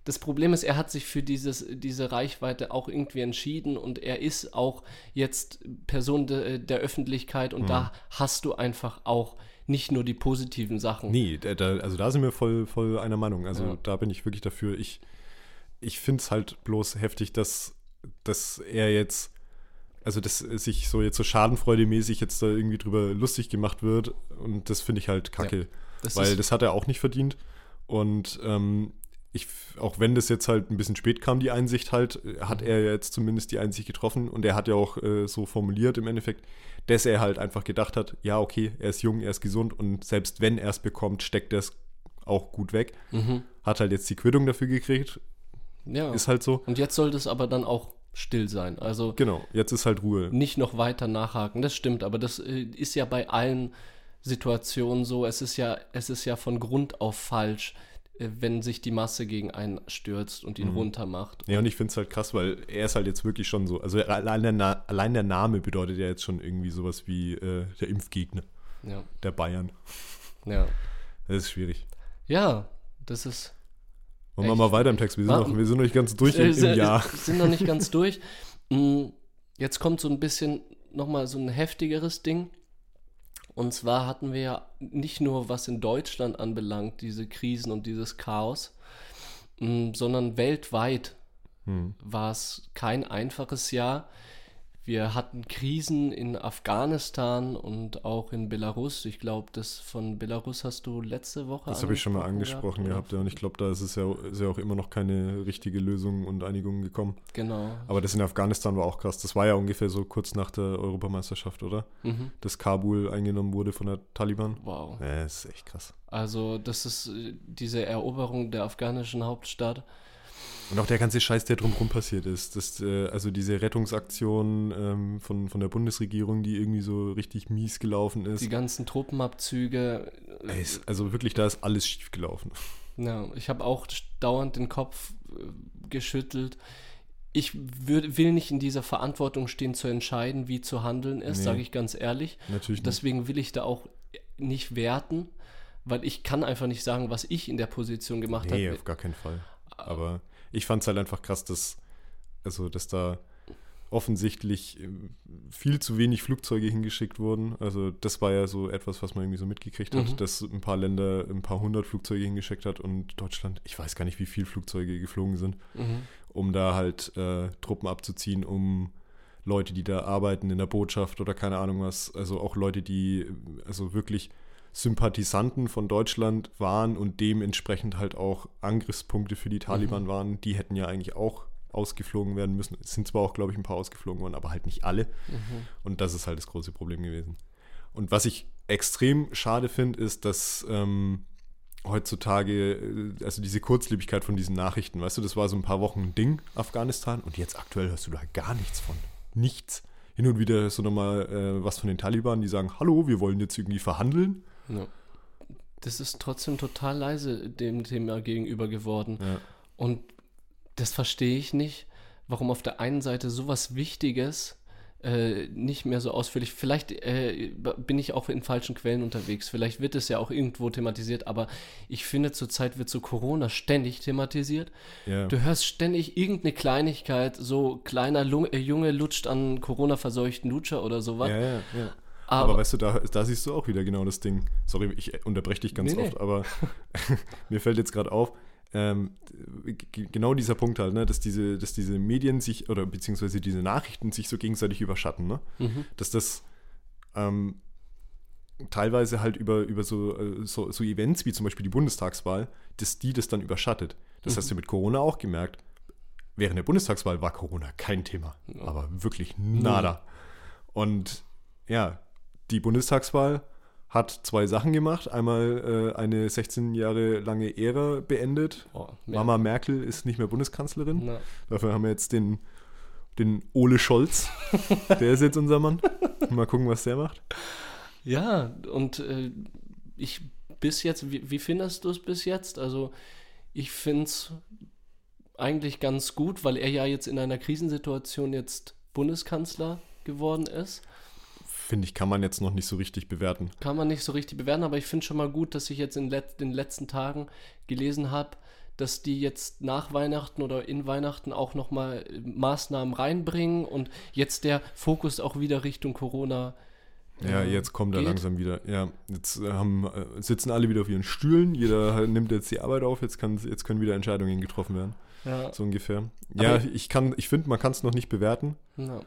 das Problem ist, er hat sich für dieses, diese Reichweite auch irgendwie entschieden und er ist auch jetzt Person de, der Öffentlichkeit und mhm. da hast du einfach auch nicht nur die positiven Sachen. Nee, da, also da sind wir voll, voll einer Meinung. Also ja. da bin ich wirklich dafür. Ich, ich finde es halt bloß heftig, dass, dass er jetzt, also dass sich so jetzt so schadenfreudemäßig jetzt da irgendwie drüber lustig gemacht wird und das finde ich halt kacke. Ja, das weil das hat er auch nicht verdient. Und ähm, ich, auch wenn das jetzt halt ein bisschen spät kam, die Einsicht halt, hat er jetzt zumindest die Einsicht getroffen und er hat ja auch äh, so formuliert im Endeffekt, dass er halt einfach gedacht hat, ja, okay, er ist jung, er ist gesund und selbst wenn er es bekommt, steckt er es auch gut weg. Mhm. Hat halt jetzt die Quittung dafür gekriegt. Ja. Ist halt so. Und jetzt sollte es aber dann auch still sein. Also genau, jetzt ist halt Ruhe. Nicht noch weiter nachhaken. Das stimmt, aber das äh, ist ja bei allen Situationen so. Es ist ja, es ist ja von Grund auf falsch, äh, wenn sich die Masse gegen einen stürzt und ihn mhm. runtermacht. Ja, und ich finde es halt krass, weil er ist halt jetzt wirklich schon so, also allein der, Na allein der Name bedeutet ja jetzt schon irgendwie sowas wie äh, der Impfgegner. Ja. Der Bayern. Ja. Das ist schwierig. Ja, das ist. Wollen wir mal weiter im Text? Wir sind, noch, wir sind noch nicht ganz durch im, im Jahr. Wir sind noch nicht ganz durch. Mm, jetzt kommt so ein bisschen nochmal so ein heftigeres Ding. Und zwar hatten wir ja nicht nur, was in Deutschland anbelangt, diese Krisen und dieses Chaos, mm, sondern weltweit hm. war es kein einfaches Jahr. Wir hatten Krisen in Afghanistan und auch in Belarus. Ich glaube, das von Belarus hast du letzte Woche. Das habe ich schon mal angesprochen gehabt, ja. Und ich glaube, da ist es ja, ist ja auch immer noch keine richtige Lösung und Einigung gekommen. Genau. Aber das in Afghanistan war auch krass. Das war ja ungefähr so kurz nach der Europameisterschaft, oder? Mhm. Dass Kabul eingenommen wurde von der Taliban. Wow. Ja, das ist echt krass. Also, das ist äh, diese Eroberung der afghanischen Hauptstadt und auch der ganze Scheiß, der drumherum passiert ist. Das, äh, also diese Rettungsaktion ähm, von, von der Bundesregierung, die irgendwie so richtig mies gelaufen ist. Die ganzen Truppenabzüge. Ey, also wirklich, da ist alles schief gelaufen. Ja, ich habe auch dauernd den Kopf äh, geschüttelt. Ich würd, will nicht in dieser Verantwortung stehen, zu entscheiden, wie zu handeln ist, nee, sage ich ganz ehrlich. Natürlich. Deswegen will ich da auch nicht werten weil ich kann einfach nicht sagen, was ich in der Position gemacht habe. Nee, auf gar keinen Fall. Aber ich fand es halt einfach krass, dass, also, dass da offensichtlich äh, viel zu wenig Flugzeuge hingeschickt wurden. Also das war ja so etwas, was man irgendwie so mitgekriegt hat, mhm. dass ein paar Länder ein paar hundert Flugzeuge hingeschickt hat und Deutschland, ich weiß gar nicht, wie viele Flugzeuge geflogen sind, mhm. um da halt äh, Truppen abzuziehen, um Leute, die da arbeiten in der Botschaft oder keine Ahnung was, also auch Leute, die also wirklich Sympathisanten von Deutschland waren und dementsprechend halt auch Angriffspunkte für die Taliban mhm. waren, die hätten ja eigentlich auch ausgeflogen werden müssen. Es sind zwar auch, glaube ich, ein paar ausgeflogen worden, aber halt nicht alle. Mhm. Und das ist halt das große Problem gewesen. Und was ich extrem schade finde, ist, dass ähm, heutzutage, äh, also diese Kurzlebigkeit von diesen Nachrichten, weißt du, das war so ein paar Wochen ein Ding, Afghanistan, und jetzt aktuell hörst du da gar nichts von. Nichts. Hin und wieder hörst du nochmal äh, was von den Taliban, die sagen, hallo, wir wollen jetzt irgendwie verhandeln. Ja. Das ist trotzdem total leise dem Thema gegenüber geworden. Ja. Und das verstehe ich nicht, warum auf der einen Seite sowas Wichtiges äh, nicht mehr so ausführlich. Vielleicht äh, bin ich auch in falschen Quellen unterwegs. Vielleicht wird es ja auch irgendwo thematisiert, aber ich finde, zurzeit wird so Corona ständig thematisiert. Yeah. Du hörst ständig irgendeine Kleinigkeit, so kleiner Lunge, äh, Junge lutscht an Corona-verseuchten Lutscher oder sowas. Ja, ja. Aber, aber, weißt du, da, da, siehst du auch wieder genau das Ding. Sorry, ich unterbreche dich ganz nee, oft, nee. aber mir fällt jetzt gerade auf, ähm, genau dieser Punkt halt, ne, dass diese, dass diese Medien sich oder beziehungsweise diese Nachrichten sich so gegenseitig überschatten, ne? Mhm. Dass das ähm, teilweise halt über, über so, äh, so, so, Events wie zum Beispiel die Bundestagswahl, dass die das dann überschattet. Das mhm. hast du mit Corona auch gemerkt. Während der Bundestagswahl war Corona kein Thema, aber wirklich nada. Und ja, die Bundestagswahl hat zwei Sachen gemacht. Einmal äh, eine 16 Jahre lange Ära beendet. Oh, Mama Merkel ist nicht mehr Bundeskanzlerin. Na. Dafür haben wir jetzt den, den Ole Scholz. der ist jetzt unser Mann. Mal gucken, was der macht. Ja, und äh, ich bis jetzt, wie, wie findest du es bis jetzt? Also, ich finde es eigentlich ganz gut, weil er ja jetzt in einer Krisensituation jetzt Bundeskanzler geworden ist finde ich, kann man jetzt noch nicht so richtig bewerten. Kann man nicht so richtig bewerten, aber ich finde schon mal gut, dass ich jetzt in let den letzten Tagen gelesen habe, dass die jetzt nach Weihnachten oder in Weihnachten auch nochmal Maßnahmen reinbringen und jetzt der Fokus auch wieder Richtung Corona. Ja, äh, jetzt kommt er langsam wieder. Ja, jetzt äh, haben, äh, sitzen alle wieder auf ihren Stühlen, jeder nimmt jetzt die Arbeit auf, jetzt, kann, jetzt können wieder Entscheidungen getroffen werden. Ja. So ungefähr. Ja, Aber ich ich finde, man kann es noch nicht bewerten. Ja.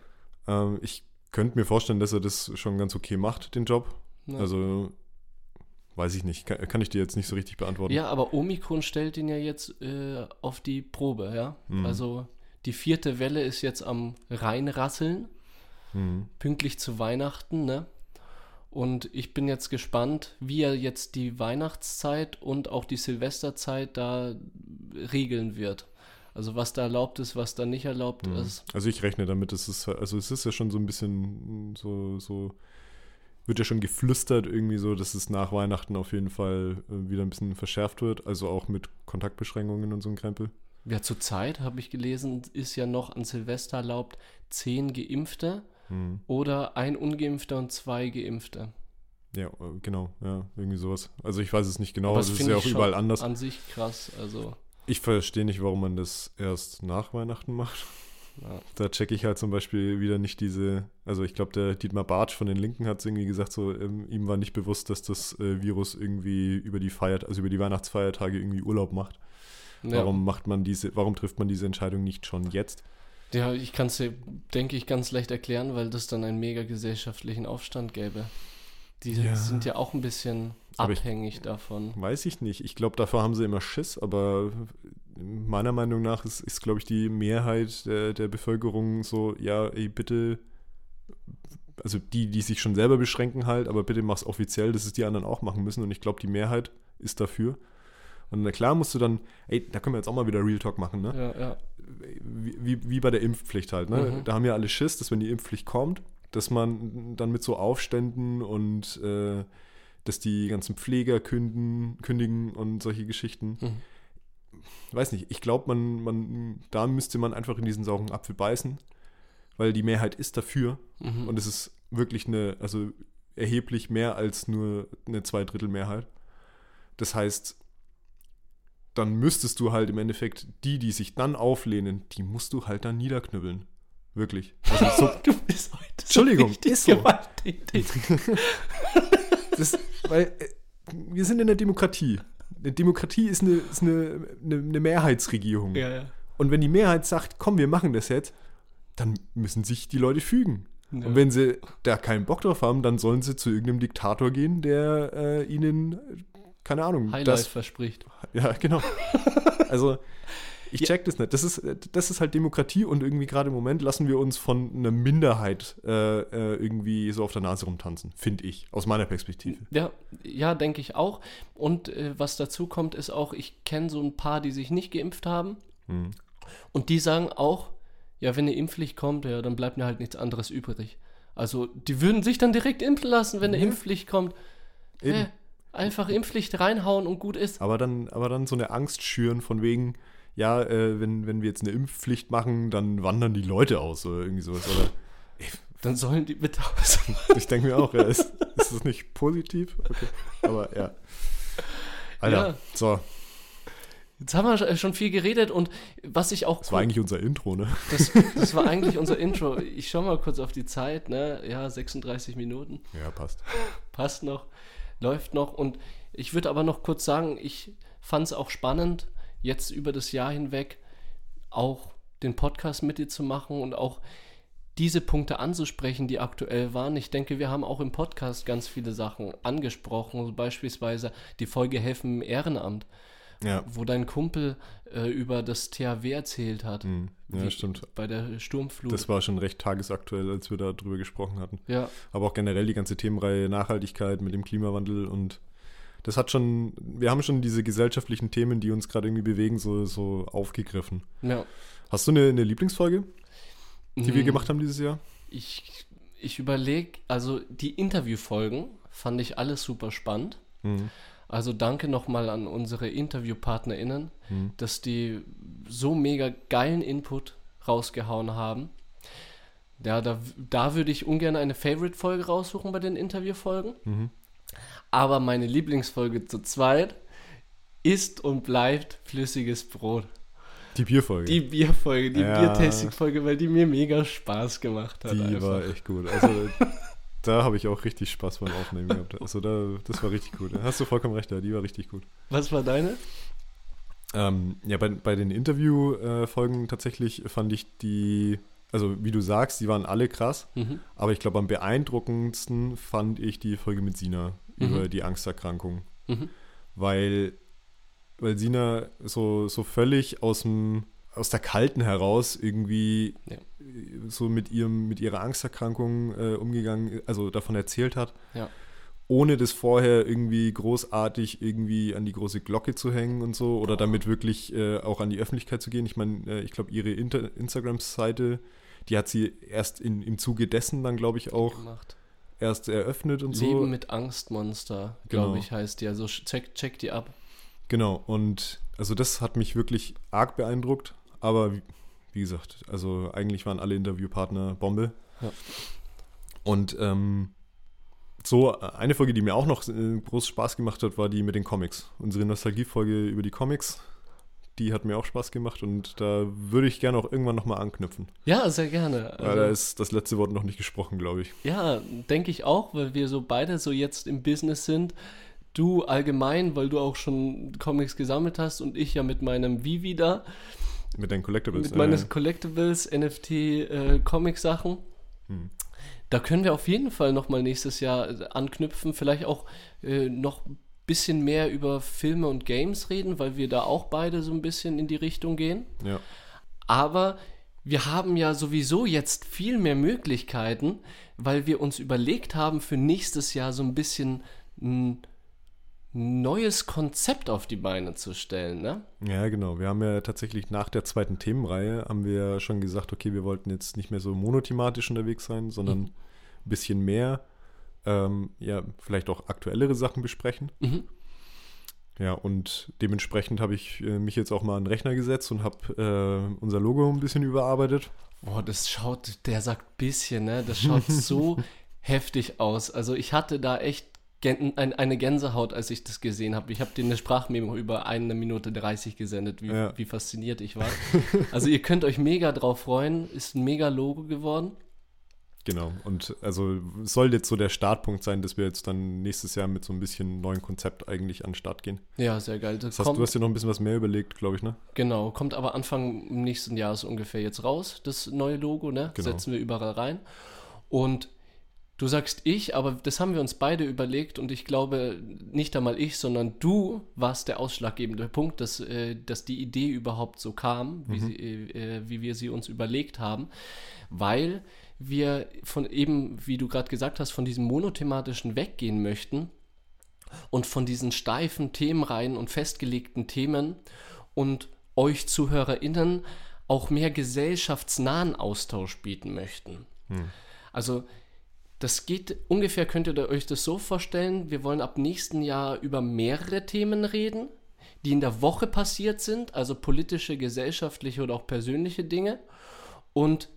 Ähm, ich könnte mir vorstellen, dass er das schon ganz okay macht, den Job. Ja. Also weiß ich nicht, kann, kann, ich dir jetzt nicht so richtig beantworten. Ja, aber Omikron stellt ihn ja jetzt äh, auf die Probe, ja. Mhm. Also die vierte Welle ist jetzt am reinrasseln, mhm. pünktlich zu Weihnachten, ne? Und ich bin jetzt gespannt, wie er jetzt die Weihnachtszeit und auch die Silvesterzeit da regeln wird. Also was da erlaubt ist, was da nicht erlaubt mhm. ist. Also ich rechne damit, es ist, also es ist ja schon so ein bisschen so, so, wird ja schon geflüstert irgendwie so, dass es nach Weihnachten auf jeden Fall äh, wieder ein bisschen verschärft wird, also auch mit Kontaktbeschränkungen und so ein Krempel. Ja, zurzeit habe ich gelesen, ist ja noch an Silvester erlaubt zehn Geimpfte mhm. oder ein Ungeimpfter und zwei Geimpfte. Ja, äh, genau, ja, irgendwie sowas. Also ich weiß es nicht genau, also es ist ja auch überall anders. An sich krass, also. Ich verstehe nicht, warum man das erst nach Weihnachten macht. Ja. Da checke ich halt zum Beispiel wieder nicht diese, also ich glaube, der Dietmar Bartsch von den Linken hat es irgendwie gesagt, so ähm, ihm war nicht bewusst, dass das äh, Virus irgendwie über die Feiert, also über die Weihnachtsfeiertage irgendwie Urlaub macht. Ja. Warum macht man diese, warum trifft man diese Entscheidung nicht schon jetzt? Ja, ich kann es dir, denke ich, ganz leicht erklären, weil das dann einen mega gesellschaftlichen Aufstand gäbe. Die ja. sind ja auch ein bisschen abhängig ich, davon. Weiß ich nicht. Ich glaube, davor haben sie immer Schiss, aber meiner Meinung nach ist, ist glaube ich, die Mehrheit der, der Bevölkerung so, ja, ey, bitte, also die, die sich schon selber beschränken halt, aber bitte mach's offiziell, dass es die anderen auch machen müssen. Und ich glaube, die Mehrheit ist dafür. Und na klar musst du dann, ey, da können wir jetzt auch mal wieder Real Talk machen, ne? Ja, ja. Wie, wie, wie bei der Impfpflicht halt, ne? Mhm. Da haben ja alle Schiss, dass wenn die Impfpflicht kommt, dass man dann mit so Aufständen und äh, dass die ganzen Pfleger künden, kündigen und solche Geschichten. Mhm. Weiß nicht, ich glaube, man, man, da müsste man einfach in diesen sauren Apfel beißen, weil die Mehrheit ist dafür mhm. und es ist wirklich eine, also erheblich mehr als nur eine Zweidrittelmehrheit. Das heißt, dann müsstest du halt im Endeffekt die, die sich dann auflehnen, die musst du halt dann niederknüppeln. Wirklich. Also so, du bist heute Entschuldigung, so ist so. das, weil äh, wir sind in der Demokratie. Eine Demokratie ist eine, ist eine, eine, eine Mehrheitsregierung. Ja, ja. Und wenn die Mehrheit sagt, komm, wir machen das jetzt, dann müssen sich die Leute fügen. Ja. Und wenn sie da keinen Bock drauf haben, dann sollen sie zu irgendeinem Diktator gehen, der äh, ihnen, keine Ahnung, Highlight das verspricht. Ja, genau. also ich check das nicht. Das ist, das ist halt Demokratie und irgendwie gerade im Moment lassen wir uns von einer Minderheit äh, äh irgendwie so auf der Nase rumtanzen, finde ich, aus meiner Perspektive. Ja, ja denke ich auch. Und äh, was dazu kommt, ist auch, ich kenne so ein paar, die sich nicht geimpft haben. Hm. Und die sagen auch, ja, wenn eine Impfpflicht kommt, ja, dann bleibt mir halt nichts anderes übrig. Also, die würden sich dann direkt impfen lassen, wenn eine ja. Impfpflicht kommt. Äh, einfach Impfpflicht reinhauen und gut ist. Aber dann, aber dann so eine Angst schüren von wegen, ja, äh, wenn, wenn wir jetzt eine Impfpflicht machen, dann wandern die Leute aus oder irgendwie sowas. Oder, ey, dann sollen die bitte aus. ich denke mir auch, ja, ist, ist das nicht positiv? Okay. Aber ja. Alter, ja. so, Jetzt haben wir schon viel geredet und was ich auch. Das war eigentlich unser Intro, ne? Das, das war eigentlich unser Intro. Ich schaue mal kurz auf die Zeit, ne? Ja, 36 Minuten. Ja, passt. Passt noch, läuft noch. Und ich würde aber noch kurz sagen, ich fand es auch spannend, jetzt über das Jahr hinweg auch den Podcast mit dir zu machen und auch diese Punkte anzusprechen, die aktuell waren. Ich denke, wir haben auch im Podcast ganz viele Sachen angesprochen, also beispielsweise die Folge Helfen im Ehrenamt ja. wo dein Kumpel äh, über das THW erzählt hat. Mhm. Ja, stimmt. Bei der Sturmflut. Das war schon recht tagesaktuell, als wir darüber gesprochen hatten. Ja. Aber auch generell die ganze Themenreihe Nachhaltigkeit mit dem Klimawandel und das hat schon, wir haben schon diese gesellschaftlichen Themen, die uns gerade irgendwie bewegen, so, so aufgegriffen. Ja. Hast du eine, eine Lieblingsfolge, die mhm. wir gemacht haben dieses Jahr? Ich, ich überlege, also die Interviewfolgen fand ich alles super spannend. Mhm. Also danke nochmal an unsere InterviewpartnerInnen, mhm. dass die so mega geilen Input rausgehauen haben. Ja, da, da würde ich ungern eine Favorite-Folge raussuchen bei den Interviewfolgen. Mhm. Aber meine Lieblingsfolge zu zweit ist und bleibt flüssiges Brot. Die Bierfolge. Die Bierfolge, die ja. Biertasting-Folge, weil die mir mega Spaß gemacht hat. Die einfach. war echt gut. Also da habe ich auch richtig Spaß beim Aufnehmen gehabt. Also da, das war richtig gut. Da hast du vollkommen recht, ja, die war richtig gut. Was war deine? Ähm, ja, bei, bei den Interviewfolgen äh, tatsächlich fand ich die, also wie du sagst, die waren alle krass, mhm. aber ich glaube am beeindruckendsten fand ich die Folge mit Sina mhm. über die Angsterkrankung. Mhm. Weil, weil Sina so, so völlig aus dem aus der Kalten heraus irgendwie ja. so mit ihrem, mit ihrer Angsterkrankung äh, umgegangen, also davon erzählt hat. Ja. Ohne das vorher irgendwie großartig irgendwie an die große Glocke zu hängen und so oder damit wirklich äh, auch an die Öffentlichkeit zu gehen. Ich meine, äh, ich glaube, ihre Instagram-Seite, die hat sie erst in, im Zuge dessen dann, glaube ich, auch gemacht. erst eröffnet und Leben so. Leben mit Angstmonster, glaube genau. ich, heißt die. Also check, check die ab. Genau, und also das hat mich wirklich arg beeindruckt. Aber wie, wie gesagt, also eigentlich waren alle Interviewpartner Bombe. Ja. Und ähm, so, eine Folge, die mir auch noch äh, groß Spaß gemacht hat, war die mit den Comics. Unsere Nostalgie-Folge über die Comics. Die hat mir auch Spaß gemacht und da würde ich gerne auch irgendwann nochmal anknüpfen. Ja, sehr gerne. Also, weil da ist das letzte Wort noch nicht gesprochen, glaube ich. Ja, denke ich auch, weil wir so beide so jetzt im Business sind. Du allgemein, weil du auch schon Comics gesammelt hast und ich ja mit meinem Vivi da. Mit deinen Collectibles. Mit meinen Collectibles, NFT, äh, Comic-Sachen. Hm. Da können wir auf jeden Fall nochmal nächstes Jahr äh, anknüpfen. Vielleicht auch äh, noch bisschen mehr über Filme und Games reden, weil wir da auch beide so ein bisschen in die Richtung gehen. Ja. Aber wir haben ja sowieso jetzt viel mehr Möglichkeiten, weil wir uns überlegt haben, für nächstes Jahr so ein bisschen ein neues Konzept auf die Beine zu stellen, ne? Ja, genau. Wir haben ja tatsächlich nach der zweiten Themenreihe haben wir schon gesagt, okay, wir wollten jetzt nicht mehr so monothematisch unterwegs sein, sondern mhm. ein bisschen mehr, ähm, ja, vielleicht auch aktuellere Sachen besprechen. Mhm. Ja, und dementsprechend habe ich äh, mich jetzt auch mal an den Rechner gesetzt und habe äh, unser Logo ein bisschen überarbeitet. Boah, das schaut, der sagt bisschen, ne? Das schaut so heftig aus. Also ich hatte da echt eine Gänsehaut, als ich das gesehen habe. Ich habe dir eine Sprachmemo über eine Minute 30 gesendet, wie, ja. wie fasziniert ich war. also ihr könnt euch mega drauf freuen. Ist ein mega Logo geworden. Genau, und also soll jetzt so der Startpunkt sein, dass wir jetzt dann nächstes Jahr mit so ein bisschen neuen Konzept eigentlich an den Start gehen. Ja, sehr geil. Das, das heißt, du hast dir noch ein bisschen was mehr überlegt, glaube ich, ne? Genau, kommt aber Anfang nächsten Jahres ungefähr jetzt raus, das neue Logo, ne? Genau. Setzen wir überall rein. Und du sagst ich, aber das haben wir uns beide überlegt und ich glaube, nicht einmal ich, sondern du warst der ausschlaggebende Punkt, dass, äh, dass die Idee überhaupt so kam, wie, mhm. sie, äh, wie wir sie uns überlegt haben, weil wir von eben, wie du gerade gesagt hast, von diesem monothematischen weggehen möchten und von diesen steifen Themenreihen und festgelegten Themen und euch ZuhörerInnen auch mehr gesellschaftsnahen Austausch bieten möchten. Hm. Also das geht ungefähr, könnt ihr euch das so vorstellen, wir wollen ab nächsten Jahr über mehrere Themen reden, die in der Woche passiert sind, also politische, gesellschaftliche oder auch persönliche Dinge. Und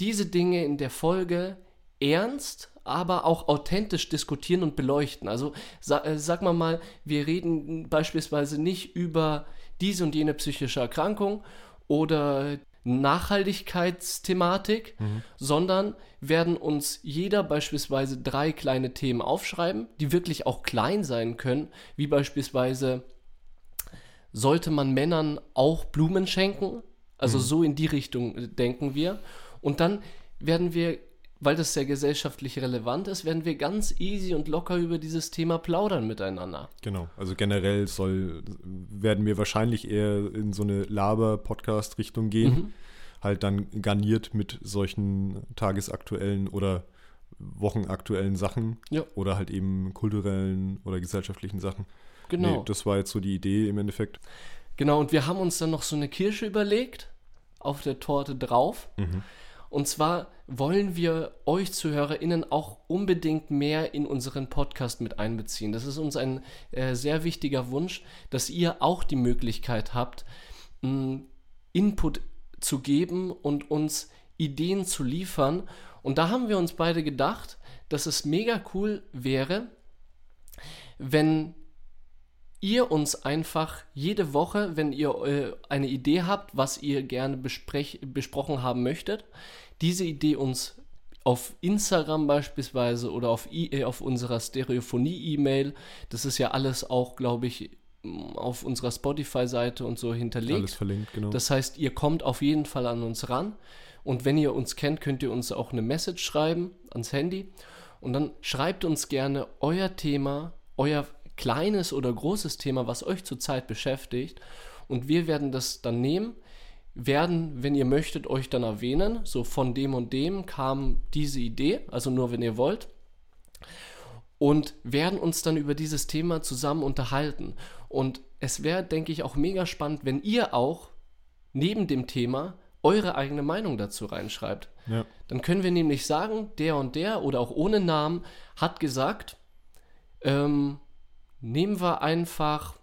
diese Dinge in der Folge ernst, aber auch authentisch diskutieren und beleuchten. Also sa äh, sag mal mal, wir reden beispielsweise nicht über diese und jene psychische Erkrankung oder Nachhaltigkeitsthematik, mhm. sondern werden uns jeder beispielsweise drei kleine Themen aufschreiben, die wirklich auch klein sein können, wie beispielsweise sollte man Männern auch Blumen schenken? Also mhm. so in die Richtung äh, denken wir. Und dann werden wir, weil das sehr gesellschaftlich relevant ist, werden wir ganz easy und locker über dieses Thema plaudern miteinander. Genau, also generell soll, werden wir wahrscheinlich eher in so eine Laber-Podcast-Richtung gehen. Mhm. Halt dann garniert mit solchen tagesaktuellen oder wochenaktuellen Sachen ja. oder halt eben kulturellen oder gesellschaftlichen Sachen. Genau. Nee, das war jetzt so die Idee im Endeffekt. Genau, und wir haben uns dann noch so eine Kirsche überlegt auf der Torte drauf. Mhm. Und zwar wollen wir euch ZuhörerInnen auch unbedingt mehr in unseren Podcast mit einbeziehen. Das ist uns ein äh, sehr wichtiger Wunsch, dass ihr auch die Möglichkeit habt, mh, Input zu geben und uns Ideen zu liefern. Und da haben wir uns beide gedacht, dass es mega cool wäre, wenn ihr uns einfach jede Woche, wenn ihr äh, eine Idee habt, was ihr gerne besprochen haben möchtet, diese Idee uns auf Instagram beispielsweise oder auf, e auf unserer Stereophonie-E-Mail, das ist ja alles auch, glaube ich, auf unserer Spotify-Seite und so hinterlegt. Alles verlinkt, genau. Das heißt, ihr kommt auf jeden Fall an uns ran. Und wenn ihr uns kennt, könnt ihr uns auch eine Message schreiben ans Handy. Und dann schreibt uns gerne euer Thema, euer kleines oder großes Thema, was euch zurzeit beschäftigt. Und wir werden das dann nehmen, werden, wenn ihr möchtet, euch dann erwähnen. So von dem und dem kam diese Idee, also nur wenn ihr wollt. Und werden uns dann über dieses Thema zusammen unterhalten. Und es wäre, denke ich, auch mega spannend, wenn ihr auch neben dem Thema eure eigene Meinung dazu reinschreibt. Ja. Dann können wir nämlich sagen, der und der oder auch ohne Namen hat gesagt, ähm, nehmen wir einfach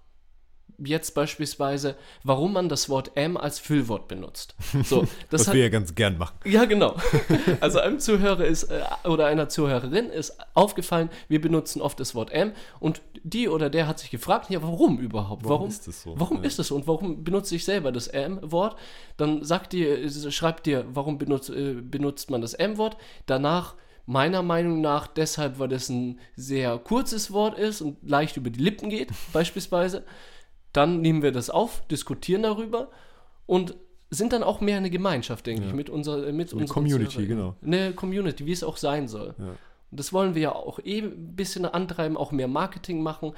jetzt beispielsweise, warum man das Wort M als Füllwort benutzt. So, das Was hat, wir ja ganz gern machen. Ja, genau. Also einem Zuhörer ist äh, oder einer Zuhörerin ist aufgefallen, wir benutzen oft das Wort M und die oder der hat sich gefragt, ja, warum überhaupt? Warum, warum ist das so? Warum ja. ist das so und warum benutze ich selber das M-Wort? Dann sagt dir, schreibt dir, warum benutzt, äh, benutzt man das M-Wort? Danach meiner Meinung nach deshalb, weil das ein sehr kurzes Wort ist und leicht über die Lippen geht, beispielsweise. Dann nehmen wir das auf, diskutieren darüber und sind dann auch mehr eine Gemeinschaft, denke ja. ich, mit unserer mit Eine Community, Zuhörer. genau. Eine Community, wie es auch sein soll. Ja. Und das wollen wir ja auch eh ein bisschen antreiben, auch mehr Marketing machen,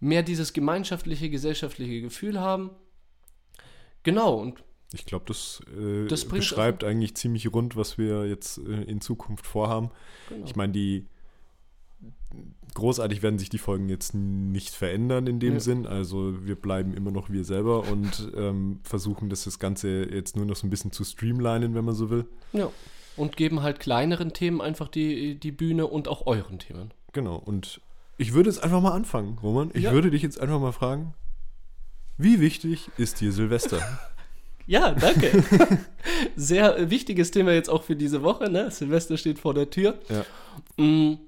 mehr dieses gemeinschaftliche, gesellschaftliche Gefühl haben. Genau, und ich glaube, das, äh, das beschreibt eigentlich ziemlich rund, was wir jetzt äh, in Zukunft vorhaben. Genau. Ich meine, die großartig werden sich die Folgen jetzt nicht verändern in dem ja. Sinn. Also wir bleiben immer noch wir selber und ähm, versuchen, das, das Ganze jetzt nur noch so ein bisschen zu streamlinen, wenn man so will. Ja. Und geben halt kleineren Themen einfach die, die Bühne und auch euren Themen. Genau. Und ich würde jetzt einfach mal anfangen, Roman. Ich ja. würde dich jetzt einfach mal fragen, wie wichtig ist dir Silvester? Ja, danke. Sehr wichtiges Thema jetzt auch für diese Woche. Ne? Silvester steht vor der Tür. Ja. Mm,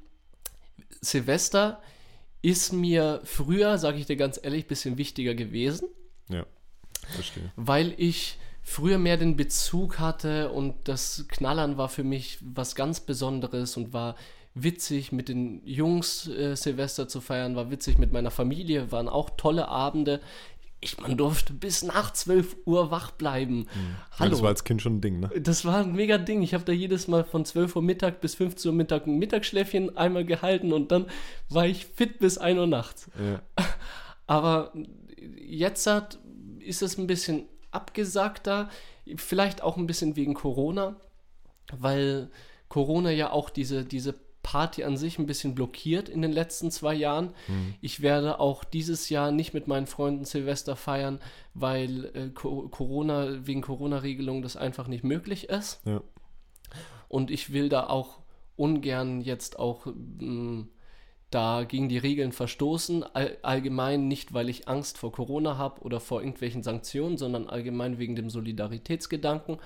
Silvester ist mir früher, sage ich dir ganz ehrlich, ein bisschen wichtiger gewesen. Ja, verstehe. Weil ich früher mehr den Bezug hatte und das Knallern war für mich was ganz Besonderes und war witzig mit den Jungs äh, Silvester zu feiern, war witzig mit meiner Familie, waren auch tolle Abende. Ich, man durfte bis nach 12 Uhr wach bleiben. Mhm. Hallo. Ja, das war als Kind schon ein Ding, ne? Das war ein mega Ding. Ich habe da jedes Mal von 12 Uhr Mittag bis 15 Uhr Mittag ein Mittagsschläfchen einmal gehalten und dann war ich fit bis 1 Uhr nachts. Ja. Aber jetzt hat, ist es ein bisschen abgesagter, vielleicht auch ein bisschen wegen Corona, weil Corona ja auch diese, diese Party an sich ein bisschen blockiert in den letzten zwei Jahren. Mhm. Ich werde auch dieses Jahr nicht mit meinen Freunden Silvester feiern, weil äh, Corona, wegen Corona-Regelungen das einfach nicht möglich ist. Ja. Und ich will da auch ungern jetzt auch mh, mm, da gegen die Regeln verstoßen. All, allgemein nicht, weil ich Angst vor Corona habe oder vor irgendwelchen Sanktionen, sondern allgemein wegen dem Solidaritätsgedanken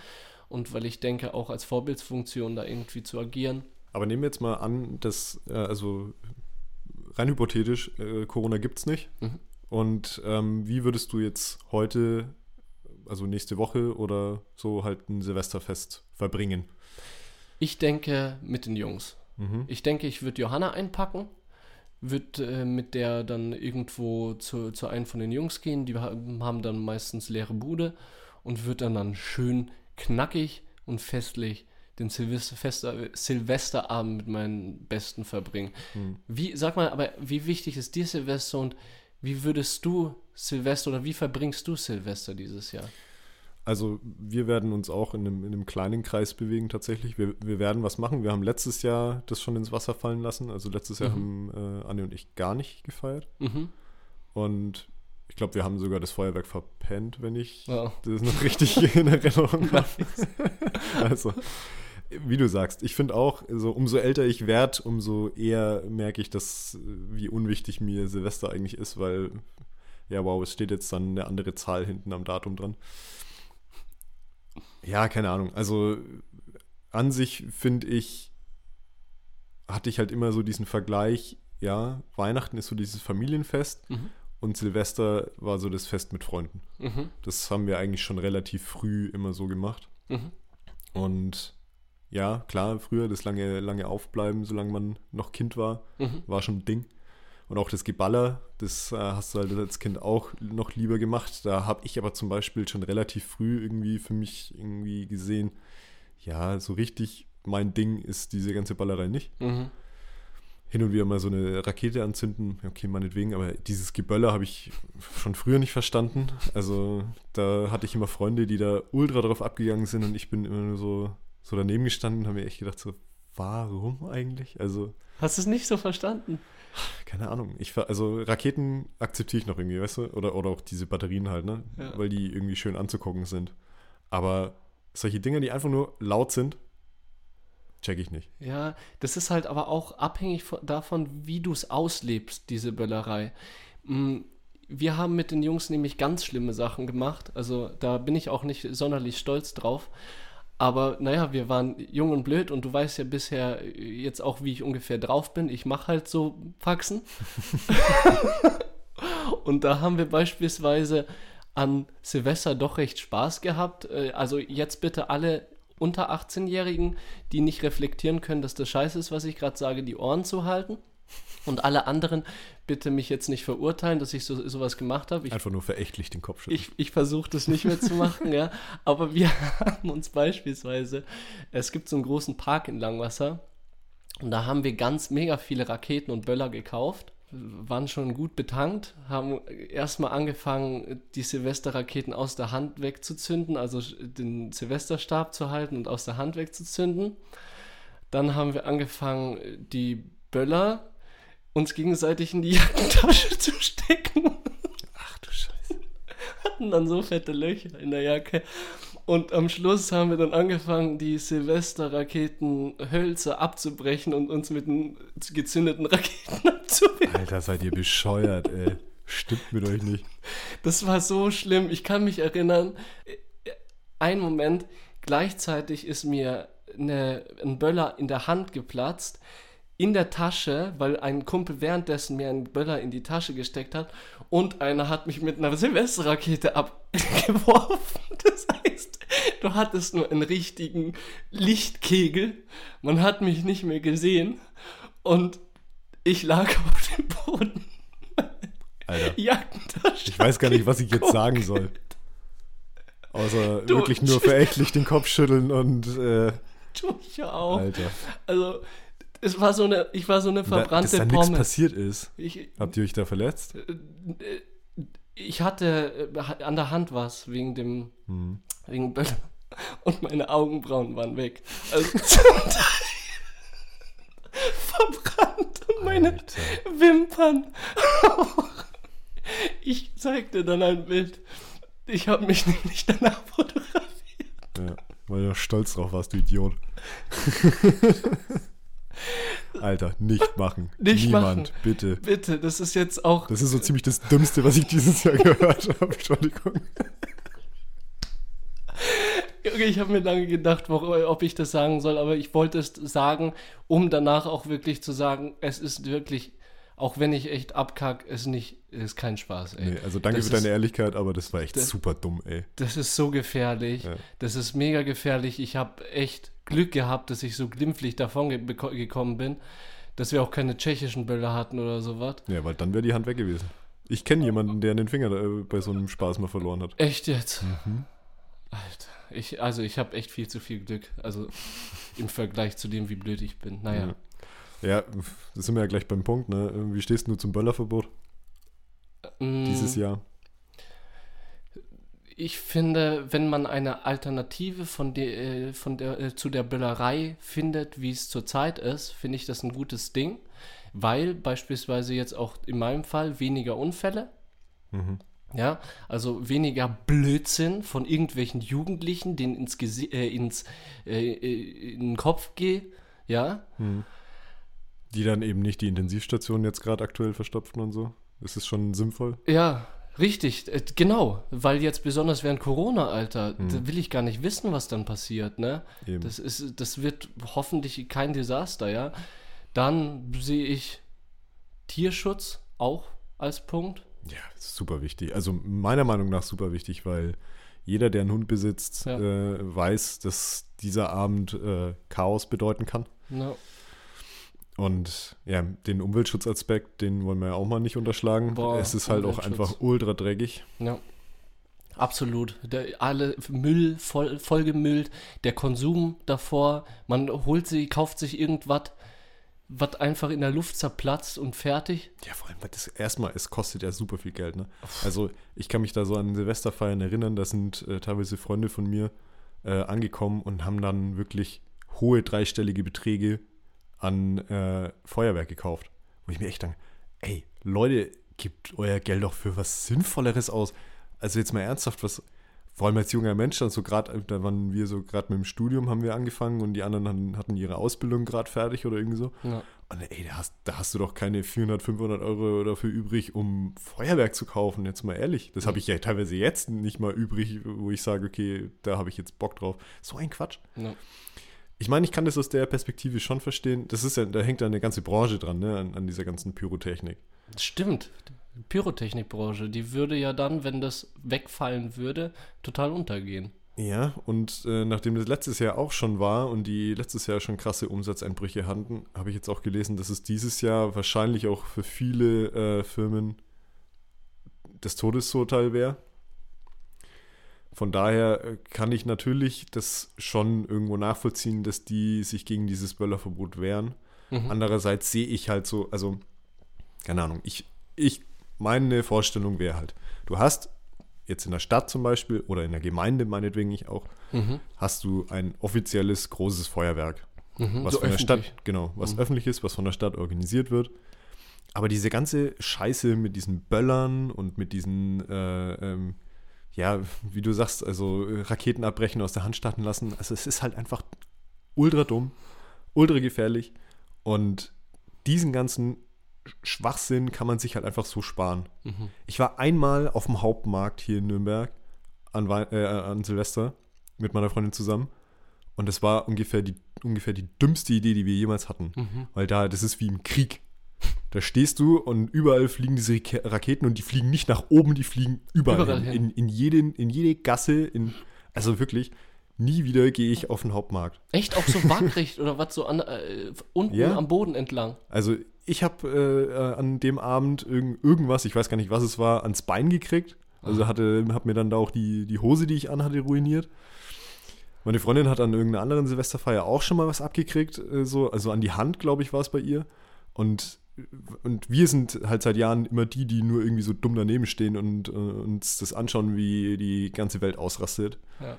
und weil ich denke, auch als Vorbildsfunktion da irgendwie zu agieren. Aber nehmen wir jetzt mal an, dass, äh, also rein hypothetisch, äh, Corona gibt es nicht. Mhm. Und ähm, wie würdest du jetzt heute, also nächste Woche oder so halt ein Silvesterfest verbringen? Ich denke mit den Jungs. Mhm. Ich denke, ich würde Johanna einpacken, würde äh, mit der dann irgendwo zu, zu einem von den Jungs gehen. Die haben dann meistens leere Bude und würde dann, dann schön knackig und festlich den Silvester, Silvesterabend mit meinen Besten verbringen. Hm. Wie, sag mal, aber wie wichtig ist dir Silvester und wie würdest du Silvester oder wie verbringst du Silvester dieses Jahr? Also wir werden uns auch in einem, in einem kleinen Kreis bewegen tatsächlich. Wir, wir werden was machen. Wir haben letztes Jahr das schon ins Wasser fallen lassen. Also letztes Jahr mhm. haben äh, Anne und ich gar nicht gefeiert. Mhm. Und ich glaube, wir haben sogar das Feuerwerk verpennt, wenn ich oh. das noch richtig in Erinnerung habe. also wie du sagst, ich finde auch, so, umso älter ich werde, umso eher merke ich, dass, wie unwichtig mir Silvester eigentlich ist, weil, ja, wow, es steht jetzt dann eine andere Zahl hinten am Datum dran. Ja, keine Ahnung. Also an sich finde ich, hatte ich halt immer so diesen Vergleich, ja, Weihnachten ist so dieses Familienfest mhm. und Silvester war so das Fest mit Freunden. Mhm. Das haben wir eigentlich schon relativ früh immer so gemacht. Mhm. Und ja, klar, früher das lange, lange Aufbleiben, solange man noch Kind war, mhm. war schon ein Ding. Und auch das Geballer, das äh, hast du halt als Kind auch noch lieber gemacht. Da habe ich aber zum Beispiel schon relativ früh irgendwie für mich irgendwie gesehen, ja, so richtig mein Ding ist diese ganze Ballerei nicht. Mhm. Hin und wieder mal so eine Rakete anzünden, okay, meinetwegen, aber dieses Geböller habe ich schon früher nicht verstanden. Also da hatte ich immer Freunde, die da ultra drauf abgegangen sind und ich bin immer nur so, so daneben gestanden und habe mir echt gedacht, so, warum eigentlich? Also. Hast du es nicht so verstanden? Keine Ahnung. Ich, also Raketen akzeptiere ich noch irgendwie, weißt du? Oder, oder auch diese Batterien halt, ne? Ja. Weil die irgendwie schön anzugucken sind. Aber solche Dinge, die einfach nur laut sind, check ich nicht. Ja, das ist halt aber auch abhängig von, davon, wie du es auslebst, diese Böllerei. Mm, wir haben mit den Jungs nämlich ganz schlimme Sachen gemacht. Also da bin ich auch nicht sonderlich stolz drauf. Aber naja, wir waren jung und blöd und du weißt ja bisher jetzt auch, wie ich ungefähr drauf bin. Ich mache halt so Faxen. und da haben wir beispielsweise an Silvester doch recht Spaß gehabt. Äh, also jetzt bitte alle unter 18-Jährigen, die nicht reflektieren können, dass das scheiße ist, was ich gerade sage, die Ohren zu halten. Und alle anderen bitte mich jetzt nicht verurteilen, dass ich so, sowas gemacht habe. Einfach nur verächtlich den Kopf schütteln. Ich, ich versuche das nicht mehr zu machen, ja. Aber wir haben uns beispielsweise, es gibt so einen großen Park in Langwasser und da haben wir ganz mega viele Raketen und Böller gekauft waren schon gut betankt, haben erstmal angefangen, die Silvesterraketen aus der Hand wegzuzünden, also den Silvesterstab zu halten und aus der Hand wegzuzünden. Dann haben wir angefangen, die Böller uns gegenseitig in die Jackentasche zu stecken. Ach du Scheiße. Hatten dann so fette Löcher in der Jacke. Und am Schluss haben wir dann angefangen, die Silvesterraketenhölzer abzubrechen und uns mit den gezündeten Raketen abzuwehren. Alter, seid ihr bescheuert, ey. Stimmt mit euch nicht. Das war so schlimm. Ich kann mich erinnern, ein Moment, gleichzeitig ist mir eine, ein Böller in der Hand geplatzt in der Tasche, weil ein Kumpel währenddessen mir einen Böller in die Tasche gesteckt hat und einer hat mich mit einer Silvesterrakete abgeworfen. Das heißt, du hattest nur einen richtigen Lichtkegel. Man hat mich nicht mehr gesehen und ich lag auf dem Boden. Alter. Jackentasche. Ich weiß gar nicht, was ich jetzt sagen soll. Außer du, wirklich nur verächtlich den Kopf schütteln und. Äh, tu ich ja auch. Alter. Also, es war so eine, ich war so eine verbrannte Dass da nichts passiert ist. Ich, Habt ihr euch da verletzt? Äh, ich hatte äh, an der Hand was wegen dem, hm. wegen Böller. Und meine Augenbrauen waren weg. Also verbrannt und meine Alter. Wimpern. ich zeigte dann ein Bild. Ich habe mich nämlich danach fotografiert. Ja, weil du stolz drauf warst, du Idiot. Alter, nicht machen. Nicht Niemand, machen. bitte. Bitte, das ist jetzt auch. Das ist so ziemlich das Dümmste, was ich dieses Jahr gehört habe. Entschuldigung. Ich habe mir lange gedacht, ob ich das sagen soll, aber ich wollte es sagen, um danach auch wirklich zu sagen, es ist wirklich, auch wenn ich echt abkack, es nicht, ist kein Spaß, ey. Nee, also danke das für deine Ehrlichkeit, aber das war echt das, super dumm, ey. Das ist so gefährlich. Ja. Das ist mega gefährlich. Ich habe echt Glück gehabt, dass ich so glimpflich davon ge gekommen bin, dass wir auch keine tschechischen Bälle hatten oder sowas. Ja, weil dann wäre die Hand weg gewesen. Ich kenne jemanden, der den Finger äh, bei so einem Spaß mal verloren hat. Echt jetzt? Mhm. Alter. Ich, also ich habe echt viel zu viel Glück. Also im Vergleich zu dem, wie blöd ich bin. Naja. Ja, ja das sind wir ja gleich beim Punkt, ne? Wie stehst du zum Böllerverbot? Mm. Dieses Jahr ich finde, wenn man eine Alternative von de, äh, von der, äh, zu der Böllerei findet, wie es zurzeit ist, finde ich das ein gutes Ding, weil beispielsweise jetzt auch in meinem Fall weniger Unfälle, mhm. ja, also weniger Blödsinn von irgendwelchen Jugendlichen, denen ins, Gesi äh, ins äh, äh, in den Kopf geht, ja. Mhm. Die dann eben nicht die Intensivstation jetzt gerade aktuell verstopfen und so. Ist es schon sinnvoll? Ja, Richtig, äh, genau, weil jetzt besonders während Corona, Alter, da will ich gar nicht wissen, was dann passiert, ne? Eben. Das ist, das wird hoffentlich kein Desaster, ja. Dann sehe ich Tierschutz auch als Punkt. Ja, super wichtig. Also meiner Meinung nach super wichtig, weil jeder, der einen Hund besitzt, ja. äh, weiß, dass dieser Abend äh, Chaos bedeuten kann. Ja. Und ja, den Umweltschutzaspekt, den wollen wir ja auch mal nicht unterschlagen. Boah, es ist halt auch einfach ultra dreckig. Ja. Absolut. Der, alle Müll voll, vollgemüllt, der Konsum davor, man holt sie, kauft sich irgendwas, was einfach in der Luft zerplatzt und fertig. Ja, vor allem, das erstmal, es kostet ja super viel Geld, ne? Also, ich kann mich da so an Silvesterfeiern erinnern, da sind äh, teilweise Freunde von mir äh, angekommen und haben dann wirklich hohe dreistellige Beträge an äh, Feuerwerk gekauft. Wo ich mir echt denke, ey, Leute, gebt euer Geld doch für was Sinnvolleres aus. Also jetzt mal ernsthaft, was, vor allem als junger Mensch, dann so gerade, da waren wir so gerade mit dem Studium haben wir angefangen und die anderen hatten ihre Ausbildung gerade fertig oder irgendwie so. Ja. Und ey, da hast, da hast du doch keine 400, 500 Euro dafür übrig, um Feuerwerk zu kaufen, jetzt mal ehrlich. Das habe ich ja teilweise jetzt nicht mal übrig, wo ich sage, okay, da habe ich jetzt Bock drauf. So ein Quatsch. Ja. Ich meine, ich kann das aus der Perspektive schon verstehen. Das ist ja, da hängt ja eine ganze Branche dran, ne, an, an dieser ganzen Pyrotechnik. Stimmt. Pyrotechnikbranche, die würde ja dann, wenn das wegfallen würde, total untergehen. Ja, und äh, nachdem das letztes Jahr auch schon war und die letztes Jahr schon krasse Umsatzeinbrüche hatten, habe ich jetzt auch gelesen, dass es dieses Jahr wahrscheinlich auch für viele äh, Firmen das Todesurteil wäre. Von daher äh, kann ich natürlich das schon irgendwo nachvollziehen, dass die sich gegen dieses Böllerverbot wehren. Mhm. Andererseits sehe ich halt so, also, keine Ahnung, ich, ich, meine Vorstellung wäre halt, du hast jetzt in der Stadt zum Beispiel oder in der Gemeinde meinetwegen ich auch, mhm. hast du ein offizielles großes Feuerwerk. Mhm, was so von öffentlich. der Stadt, genau, was mhm. öffentlich ist, was von der Stadt organisiert wird. Aber diese ganze Scheiße mit diesen Böllern und mit diesen äh, ähm, ja, wie du sagst, also äh, Raketen abbrechen, aus der Hand starten lassen. Also es ist halt einfach ultra dumm, ultra gefährlich und diesen ganzen Schwachsinn kann man sich halt einfach so sparen. Mhm. Ich war einmal auf dem Hauptmarkt hier in Nürnberg an, äh, an Silvester mit meiner Freundin zusammen und es war ungefähr die ungefähr die dümmste Idee, die wir jemals hatten. Mhm. Weil da, das ist wie im Krieg. Da stehst du und überall fliegen diese Raketen und die fliegen nicht nach oben, die fliegen überall, überall hin. In, in, jeden, in jede Gasse, in, also wirklich, nie wieder gehe ich auf den Hauptmarkt. Echt auch so waagrecht oder was so an, äh, unten ja. am Boden entlang? Also ich habe äh, an dem Abend irg irgendwas, ich weiß gar nicht, was es war, ans Bein gekriegt. Also hatte, habe mir dann da auch die, die Hose, die ich anhatte, ruiniert. Meine Freundin hat an irgendeiner anderen Silvesterfeier auch schon mal was abgekriegt, äh, so, also an die Hand, glaube ich, war es bei ihr. Und, und wir sind halt seit Jahren immer die, die nur irgendwie so dumm daneben stehen und äh, uns das anschauen, wie die ganze Welt ausrastet. Ja.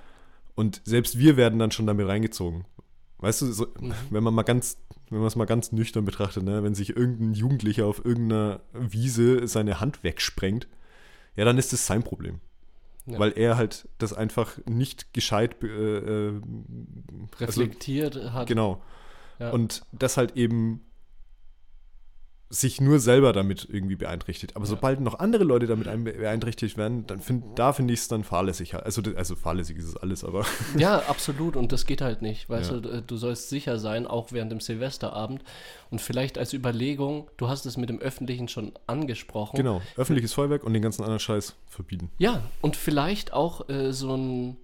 Und selbst wir werden dann schon damit reingezogen. Weißt du, so, mhm. wenn man mal ganz, wenn man es mal ganz nüchtern betrachtet, ne, wenn sich irgendein Jugendlicher auf irgendeiner Wiese seine Hand wegsprengt, ja, dann ist das sein Problem. Ja. Weil er halt das einfach nicht gescheit äh, äh also reflektiert also, hat. Genau. Ja. Und das halt eben sich nur selber damit irgendwie beeinträchtigt. Aber ja. sobald noch andere Leute damit beeinträchtigt werden, dann find, da finde ich es dann fahrlässig. Also, also fahrlässig ist es alles, aber. Ja, absolut. Und das geht halt nicht. Weißt ja. du, du sollst sicher sein, auch während dem Silvesterabend. Und vielleicht als Überlegung, du hast es mit dem Öffentlichen schon angesprochen. Genau, öffentliches Feuerwerk und den ganzen anderen Scheiß verbieten. Ja, und vielleicht auch äh, so ein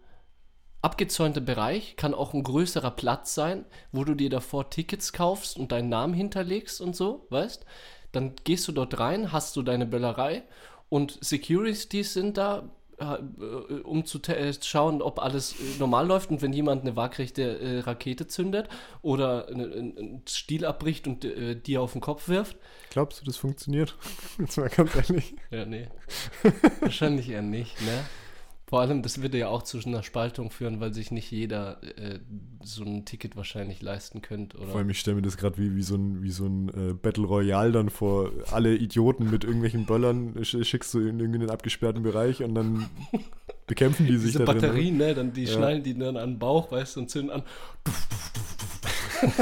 abgezäunter Bereich kann auch ein größerer Platz sein, wo du dir davor Tickets kaufst und deinen Namen hinterlegst und so, weißt? Dann gehst du dort rein, hast du deine Böllerei und Securities sind da, äh, um zu äh, schauen, ob alles äh, normal läuft und wenn jemand eine waagrechte äh, Rakete zündet oder einen Stiel abbricht und äh, dir auf den Kopf wirft. Glaubst du, das funktioniert? Jetzt mal ganz ehrlich. Ja, nee. Wahrscheinlich eher nicht, ne? Vor allem, das würde ja auch zu einer Spaltung führen, weil sich nicht jeder äh, so ein Ticket wahrscheinlich leisten könnte. Oder? Vor allem, ich stelle mir das gerade wie, wie so ein, wie so ein äh, Battle Royale dann vor. Alle Idioten mit irgendwelchen Böllern schickst du in irgendeinen abgesperrten Bereich und dann bekämpfen die sich Diese da Batterien, drin, ne? Dann die ja. schnallen die dann an den Bauch, weißt du, und zünden an.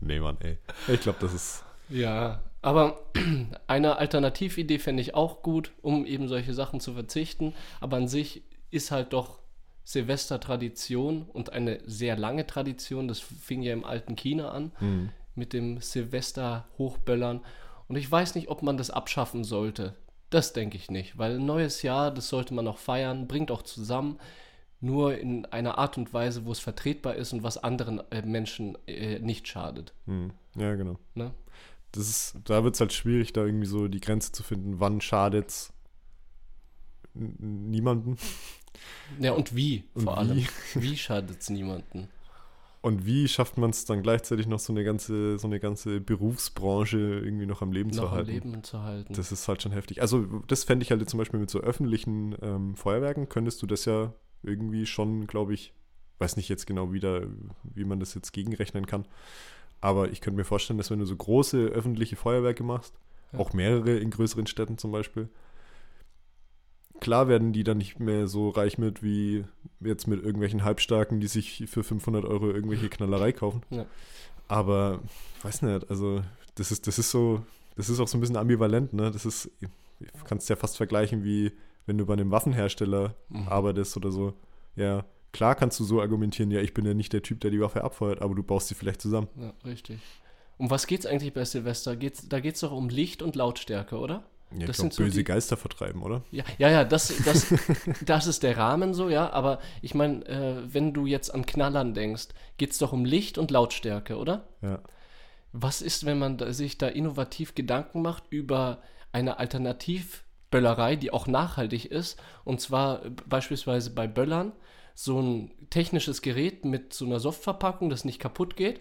nee, Mann, ey. Ich glaube, das ist. Ja, aber eine Alternatividee fände ich auch gut, um eben solche Sachen zu verzichten. Aber an sich ist halt doch Silvester Tradition und eine sehr lange Tradition. Das fing ja im alten China an mhm. mit dem Silvester Hochböllern. Und ich weiß nicht, ob man das abschaffen sollte. Das denke ich nicht, weil ein neues Jahr, das sollte man auch feiern, bringt auch zusammen, nur in einer Art und Weise, wo es vertretbar ist und was anderen äh, Menschen äh, nicht schadet. Mhm. Ja, genau. Ne? Das ist, da wird es halt schwierig, da irgendwie so die Grenze zu finden, wann schadet es niemanden. Ja, und wie und vor wie? allem. Wie schadet es niemanden? Und wie schafft man es dann gleichzeitig noch so eine ganze, so eine ganze Berufsbranche irgendwie noch am Leben noch zu halten? Am Leben zu halten. Das ist halt schon heftig. Also, das fände ich halt zum Beispiel mit so öffentlichen ähm, Feuerwerken, könntest du das ja irgendwie schon, glaube ich, weiß nicht jetzt genau wieder, wie man das jetzt gegenrechnen kann. Aber ich könnte mir vorstellen, dass wenn du so große öffentliche Feuerwerke machst, ja. auch mehrere in größeren Städten zum Beispiel, klar werden die dann nicht mehr so reich mit wie jetzt mit irgendwelchen Halbstarken, die sich für 500 Euro irgendwelche Knallerei kaufen. Ja. Aber weiß nicht, also das ist, das ist so, das ist auch so ein bisschen ambivalent, ne? Das ist, du kannst ja fast vergleichen wie wenn du bei einem Waffenhersteller mhm. arbeitest oder so. Ja, Klar kannst du so argumentieren, ja, ich bin ja nicht der Typ, der die Waffe abfeuert, aber du baust sie vielleicht zusammen. Ja, richtig. Um was geht es eigentlich bei Silvester? Geht's, da geht es doch um Licht und Lautstärke, oder? Ja, das glaub, so böse die, Geister vertreiben, oder? Ja, ja, ja das, das, das ist der Rahmen so, ja. Aber ich meine, äh, wenn du jetzt an Knallern denkst, geht es doch um Licht und Lautstärke, oder? Ja. Was ist, wenn man da, sich da innovativ Gedanken macht über eine Alternativböllerei, die auch nachhaltig ist? Und zwar beispielsweise bei Böllern so ein technisches Gerät mit so einer Softverpackung, das nicht kaputt geht.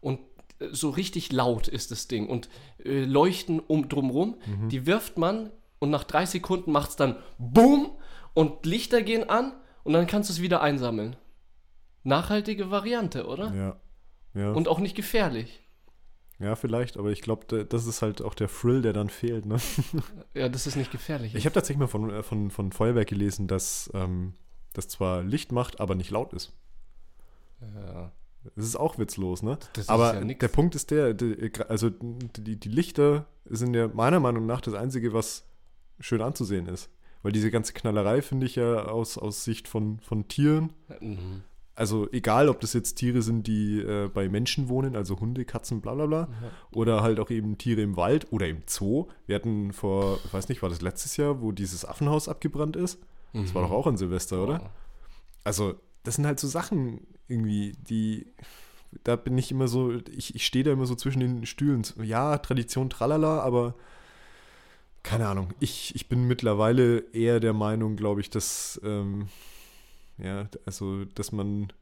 Und äh, so richtig laut ist das Ding. Und äh, Leuchten um drumrum, mhm. die wirft man und nach drei Sekunden macht es dann BOOM und Lichter gehen an und dann kannst du es wieder einsammeln. Nachhaltige Variante, oder? Ja. ja. Und auch nicht gefährlich. Ja, vielleicht, aber ich glaube, das ist halt auch der Thrill, der dann fehlt, ne? Ja, das ist nicht gefährlich. Ich habe tatsächlich mal von, äh, von, von Feuerwerk gelesen, dass ähm, das zwar Licht macht, aber nicht laut ist. Ja. Das ist auch witzlos, ne? aber ja der Punkt ist der, die, also die, die Lichter sind ja meiner Meinung nach das Einzige, was schön anzusehen ist. Weil diese ganze Knallerei finde ich ja aus, aus Sicht von, von Tieren, mhm. Also egal, ob das jetzt Tiere sind, die äh, bei Menschen wohnen, also Hunde, Katzen, bla bla bla, ja. oder halt auch eben Tiere im Wald oder im Zoo. Wir hatten vor, ich weiß nicht, war das letztes Jahr, wo dieses Affenhaus abgebrannt ist? Mhm. Das war doch auch an Silvester, oder? Also das sind halt so Sachen irgendwie, die, da bin ich immer so, ich, ich stehe da immer so zwischen den Stühlen. Ja, Tradition, tralala, aber keine Ahnung. Ich, ich bin mittlerweile eher der Meinung, glaube ich, dass, ähm, ja, also, dass man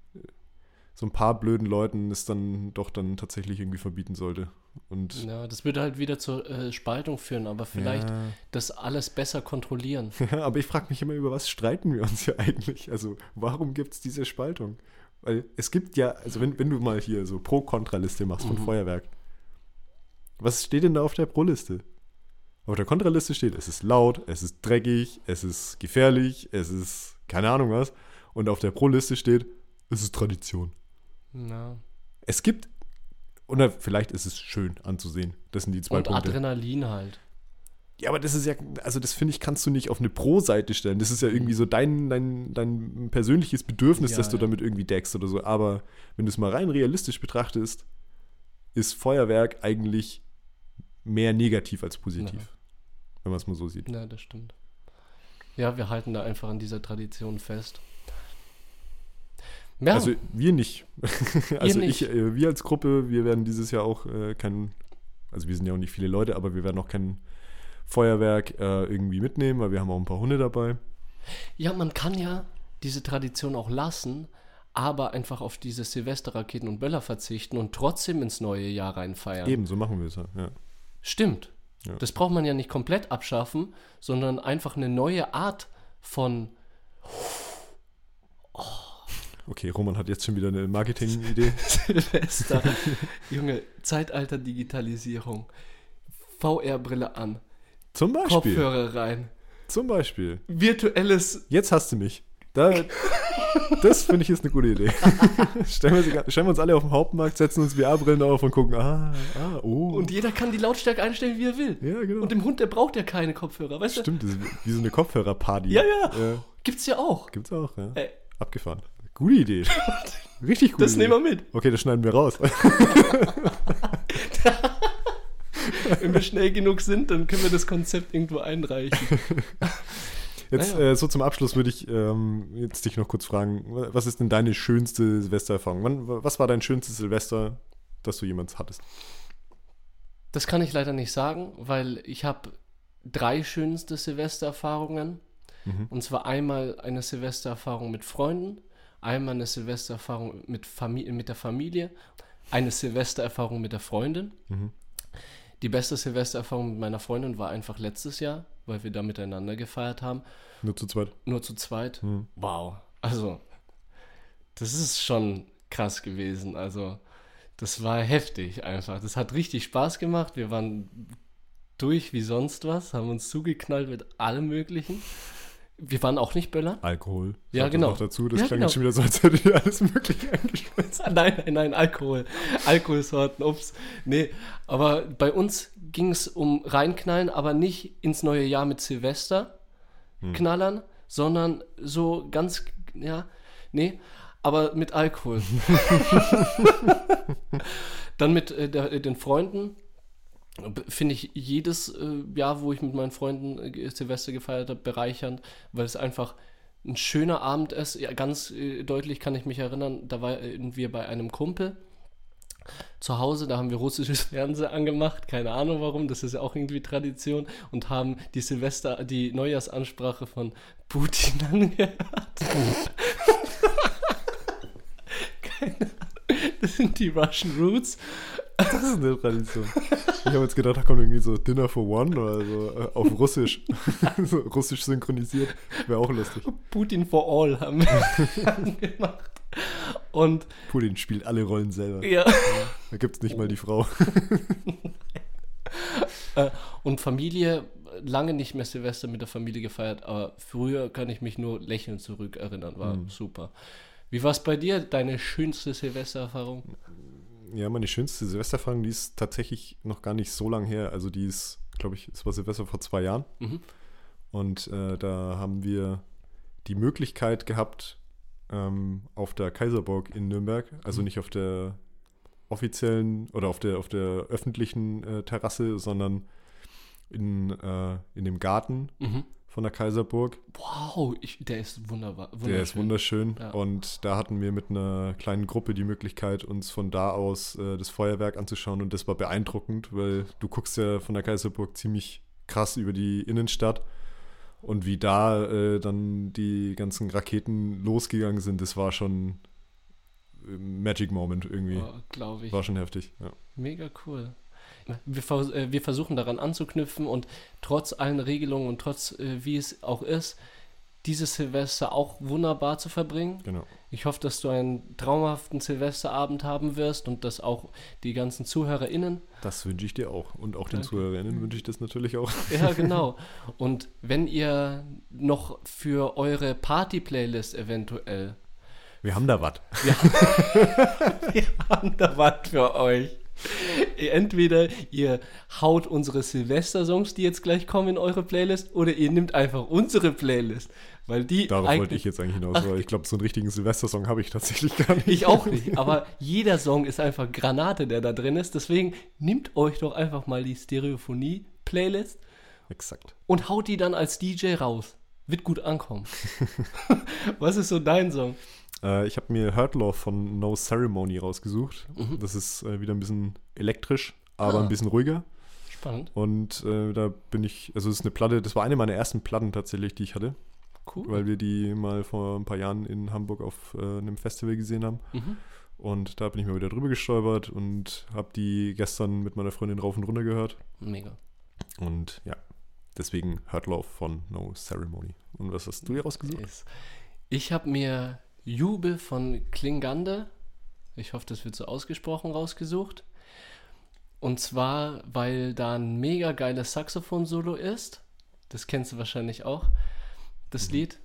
so ein paar blöden Leuten es dann doch dann tatsächlich irgendwie verbieten sollte. Und ja, das würde halt wieder zur äh, Spaltung führen, aber vielleicht ja. das alles besser kontrollieren. Ja, aber ich frage mich immer, über was streiten wir uns hier eigentlich? Also, warum gibt es diese Spaltung? Weil es gibt ja, also wenn, wenn du mal hier so Pro-Kontra-Liste machst von mhm. Feuerwerk, was steht denn da auf der Pro-Liste? Auf der Kontraliste steht, es ist laut, es ist dreckig, es ist gefährlich, es ist keine Ahnung was. Und auf der Pro-Liste steht, es ist Tradition. Na. Es gibt, oder vielleicht ist es schön anzusehen. Das sind die zwei Und Punkte. Adrenalin halt. Ja, aber das ist ja, also das finde ich, kannst du nicht auf eine Pro-Seite stellen. Das ist ja irgendwie so dein, dein, dein persönliches Bedürfnis, ja, das du ja. damit irgendwie deckst oder so. Aber wenn du es mal rein realistisch betrachtest, ist Feuerwerk eigentlich mehr negativ als positiv. Ja. Wenn man es mal so sieht. Ja, das stimmt. Ja, wir halten da einfach an dieser Tradition fest. Ja. Also wir nicht. also nicht. ich, äh, wir als Gruppe, wir werden dieses Jahr auch äh, kein, also wir sind ja auch nicht viele Leute, aber wir werden auch kein Feuerwerk äh, irgendwie mitnehmen, weil wir haben auch ein paar Hunde dabei. Ja, man kann ja diese Tradition auch lassen, aber einfach auf diese Silvesterraketen und Böller verzichten und trotzdem ins neue Jahr reinfeiern. Eben, so machen wir es ja. ja. Stimmt. Ja. Das braucht man ja nicht komplett abschaffen, sondern einfach eine neue Art von. Oh. Okay, Roman hat jetzt schon wieder eine Marketing-Idee. Silvester. Junge, Zeitalter Digitalisierung. VR-Brille an. Zum Beispiel. Kopfhörer rein. Zum Beispiel. Virtuelles. Jetzt hast du mich. Da, das finde ich ist eine gute Idee. stellen, wir, stellen, wir, uns alle auf den Hauptmarkt, setzen uns VR-Brillen auf und gucken, ah, ah, oh. Und jeder kann die Lautstärke einstellen, wie er will. Ja, genau. Und dem Hund, der braucht ja keine Kopfhörer, weißt Stimmt, du? Stimmt, wie so eine Kopfhörer-Party. Ja, ja, ja. Gibt's ja auch. Gibt's auch, ja. Ey. Abgefahren. Gute Idee. Richtig gut. Das Idee. nehmen wir mit. Okay, das schneiden wir raus. Wenn wir schnell genug sind, dann können wir das Konzept irgendwo einreichen. Jetzt naja. äh, so zum Abschluss würde ich ähm, jetzt dich noch kurz fragen, was ist denn deine schönste Silvestererfahrung? Wann, was war dein schönstes Silvester, das du jemals hattest? Das kann ich leider nicht sagen, weil ich habe drei schönste Silvestererfahrungen. Mhm. Und zwar einmal eine Silvestererfahrung mit Freunden, einmal eine Silvestererfahrung mit, Famili mit der Familie, eine Silvestererfahrung mit der Freundin. Mhm. Die beste Silvestererfahrung mit meiner Freundin war einfach letztes Jahr, weil wir da miteinander gefeiert haben. Nur zu zweit? Nur zu zweit. Mhm. Wow. Also, das ist schon krass gewesen. Also, das war heftig einfach. Das hat richtig Spaß gemacht. Wir waren durch wie sonst was, haben uns zugeknallt mit allem Möglichen. Wir waren auch nicht Böller. Alkohol. Ja, genau. Noch dazu. Das ja, klang genau. schon wieder so, als hätte ihr alles Mögliche eingeschmolzen. Nein, nein, nein, Alkohol. Alkoholsorten, ups. Nee, aber bei uns ging es um Reinknallen, aber nicht ins neue Jahr mit Silvester hm. knallern, sondern so ganz, ja, nee, aber mit Alkohol. Dann mit äh, der, den Freunden finde ich jedes äh, Jahr, wo ich mit meinen Freunden äh, Silvester gefeiert habe, bereichernd, weil es einfach ein schöner Abend ist. Ja, ganz äh, deutlich kann ich mich erinnern, da waren wir bei einem Kumpel zu Hause, da haben wir russisches Fernsehen angemacht, keine Ahnung warum, das ist ja auch irgendwie Tradition, und haben die Silvester, die Neujahrsansprache von Putin angehört. keine Ahnung. Das sind die Russian Roots. Das ist eine Tradition. Ich habe jetzt gedacht, da kommt irgendwie so Dinner for One oder so äh, auf Russisch. so russisch synchronisiert. Wäre auch lustig. Putin for All haben wir gemacht. Und Putin spielt alle Rollen selber. Ja. Da gibt es nicht mal die Frau. Äh, und Familie, lange nicht mehr Silvester mit der Familie gefeiert, aber früher kann ich mich nur lächelnd zurückerinnern. War mhm. super. Wie war es bei dir, deine schönste Silvestererfahrung? Ja, meine schönste Silvestererfahrung, die ist tatsächlich noch gar nicht so lang her. Also die ist, glaube ich, es war Silvester vor zwei Jahren. Mhm. Und äh, da haben wir die Möglichkeit gehabt, ähm, auf der Kaiserburg in Nürnberg, also mhm. nicht auf der offiziellen oder auf der, auf der öffentlichen äh, Terrasse, sondern in, äh, in dem Garten mhm. Von der Kaiserburg. Wow, ich, der ist wunderbar. Der ist wunderschön. Ja. Und da hatten wir mit einer kleinen Gruppe die Möglichkeit, uns von da aus äh, das Feuerwerk anzuschauen. Und das war beeindruckend, weil du guckst ja von der Kaiserburg ziemlich krass über die Innenstadt. Und wie da äh, dann die ganzen Raketen losgegangen sind, das war schon äh, Magic Moment irgendwie. Oh, Glaube ich. War schon heftig, ja. Mega cool. Wir, äh, wir, versuchen daran anzuknüpfen und trotz allen Regelungen und trotz äh, wie es auch ist, dieses Silvester auch wunderbar zu verbringen. Genau. Ich hoffe, dass du einen traumhaften Silvesterabend haben wirst und dass auch die ganzen ZuhörerInnen. Das wünsche ich dir auch. Und auch den Danke. ZuhörerInnen wünsche ich das natürlich auch. Ja, genau. Und wenn ihr noch für eure Party-Playlist eventuell. Wir haben da was. Wir, wir haben da was für euch. Entweder ihr haut unsere Silvester-Songs, die jetzt gleich kommen, in eure Playlist, oder ihr nehmt einfach unsere Playlist. Weil die Darauf wollte ich jetzt eigentlich hinaus, weil ich glaube, so einen richtigen Silvester-Song habe ich tatsächlich gar nicht. Ich auch nicht, aber jeder Song ist einfach Granate, der da drin ist. Deswegen nehmt euch doch einfach mal die Stereophonie-Playlist. Exakt. Und haut die dann als DJ raus. Wird gut ankommen. Was ist so dein Song? Äh, ich habe mir Hurt Love von No Ceremony rausgesucht. Mhm. Das ist äh, wieder ein bisschen elektrisch, aber ah. ein bisschen ruhiger. Spannend. Und äh, da bin ich, also es ist eine Platte, das war eine meiner ersten Platten tatsächlich, die ich hatte. Cool. Weil wir die mal vor ein paar Jahren in Hamburg auf äh, einem Festival gesehen haben. Mhm. Und da bin ich mal wieder drüber gestolpert und habe die gestern mit meiner Freundin rauf und runter gehört. Mega. Und ja, deswegen Hurt Love von No Ceremony. Und was hast du hier rausgesucht? Ich habe mir Jubel von Klingande, ich hoffe, das wird so ausgesprochen, rausgesucht. Und zwar, weil da ein mega geiles Saxophon-Solo ist. Das kennst du wahrscheinlich auch, das mhm. Lied.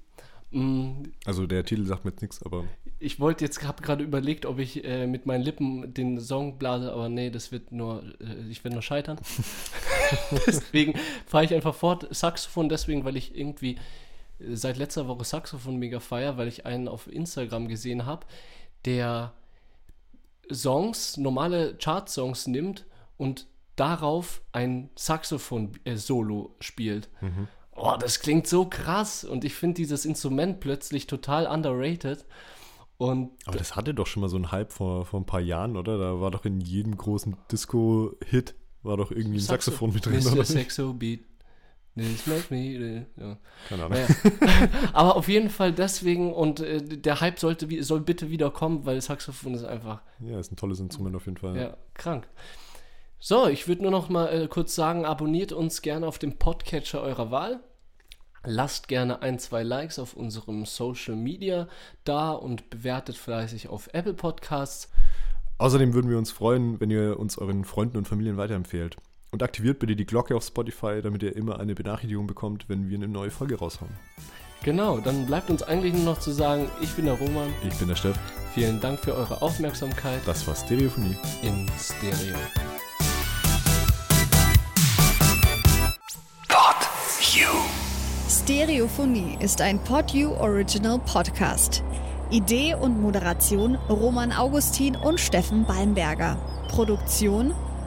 Mm. Also der Titel sagt mir jetzt nichts, aber. Ich wollte jetzt, habe gerade überlegt, ob ich äh, mit meinen Lippen den Song blase, aber nee, das wird nur, äh, ich werde nur scheitern. deswegen fahre ich einfach fort. Saxophon deswegen, weil ich irgendwie seit letzter Woche Saxophon mega feier, weil ich einen auf Instagram gesehen habe, der Songs, normale Chart-Songs nimmt und darauf ein Saxophon-Solo spielt. Mhm. Oh, das klingt so krass und ich finde dieses Instrument plötzlich total underrated. Und Aber das hatte doch schon mal so einen Hype vor, vor ein paar Jahren, oder? Da war doch in jedem großen Disco-Hit war doch irgendwie ein Saxo Saxophon mit drin. Mr. Saxo Beat This make me. Ja. Keine Ahnung. Naja. Aber auf jeden Fall deswegen und äh, der Hype sollte, soll bitte wieder kommen, weil Saxophon ist einfach. Ja, ist ein tolles Instrument auf jeden Fall. Ja, krank. So, ich würde nur noch mal äh, kurz sagen, abonniert uns gerne auf dem Podcatcher eurer Wahl. Lasst gerne ein, zwei Likes auf unserem Social Media da und bewertet fleißig auf Apple Podcasts. Außerdem würden wir uns freuen, wenn ihr uns euren Freunden und Familien weiterempfehlt. Und aktiviert bitte die Glocke auf Spotify, damit ihr immer eine Benachrichtigung bekommt, wenn wir eine neue Folge raushauen. Genau, dann bleibt uns eigentlich nur noch zu sagen, ich bin der Roman. Ich bin der Steff. Vielen Dank für eure Aufmerksamkeit. Das war Stereophonie. In Stereo. Pod You. Stereophonie ist ein Pod You Original Podcast. Idee und Moderation Roman Augustin und Steffen Balmberger. Produktion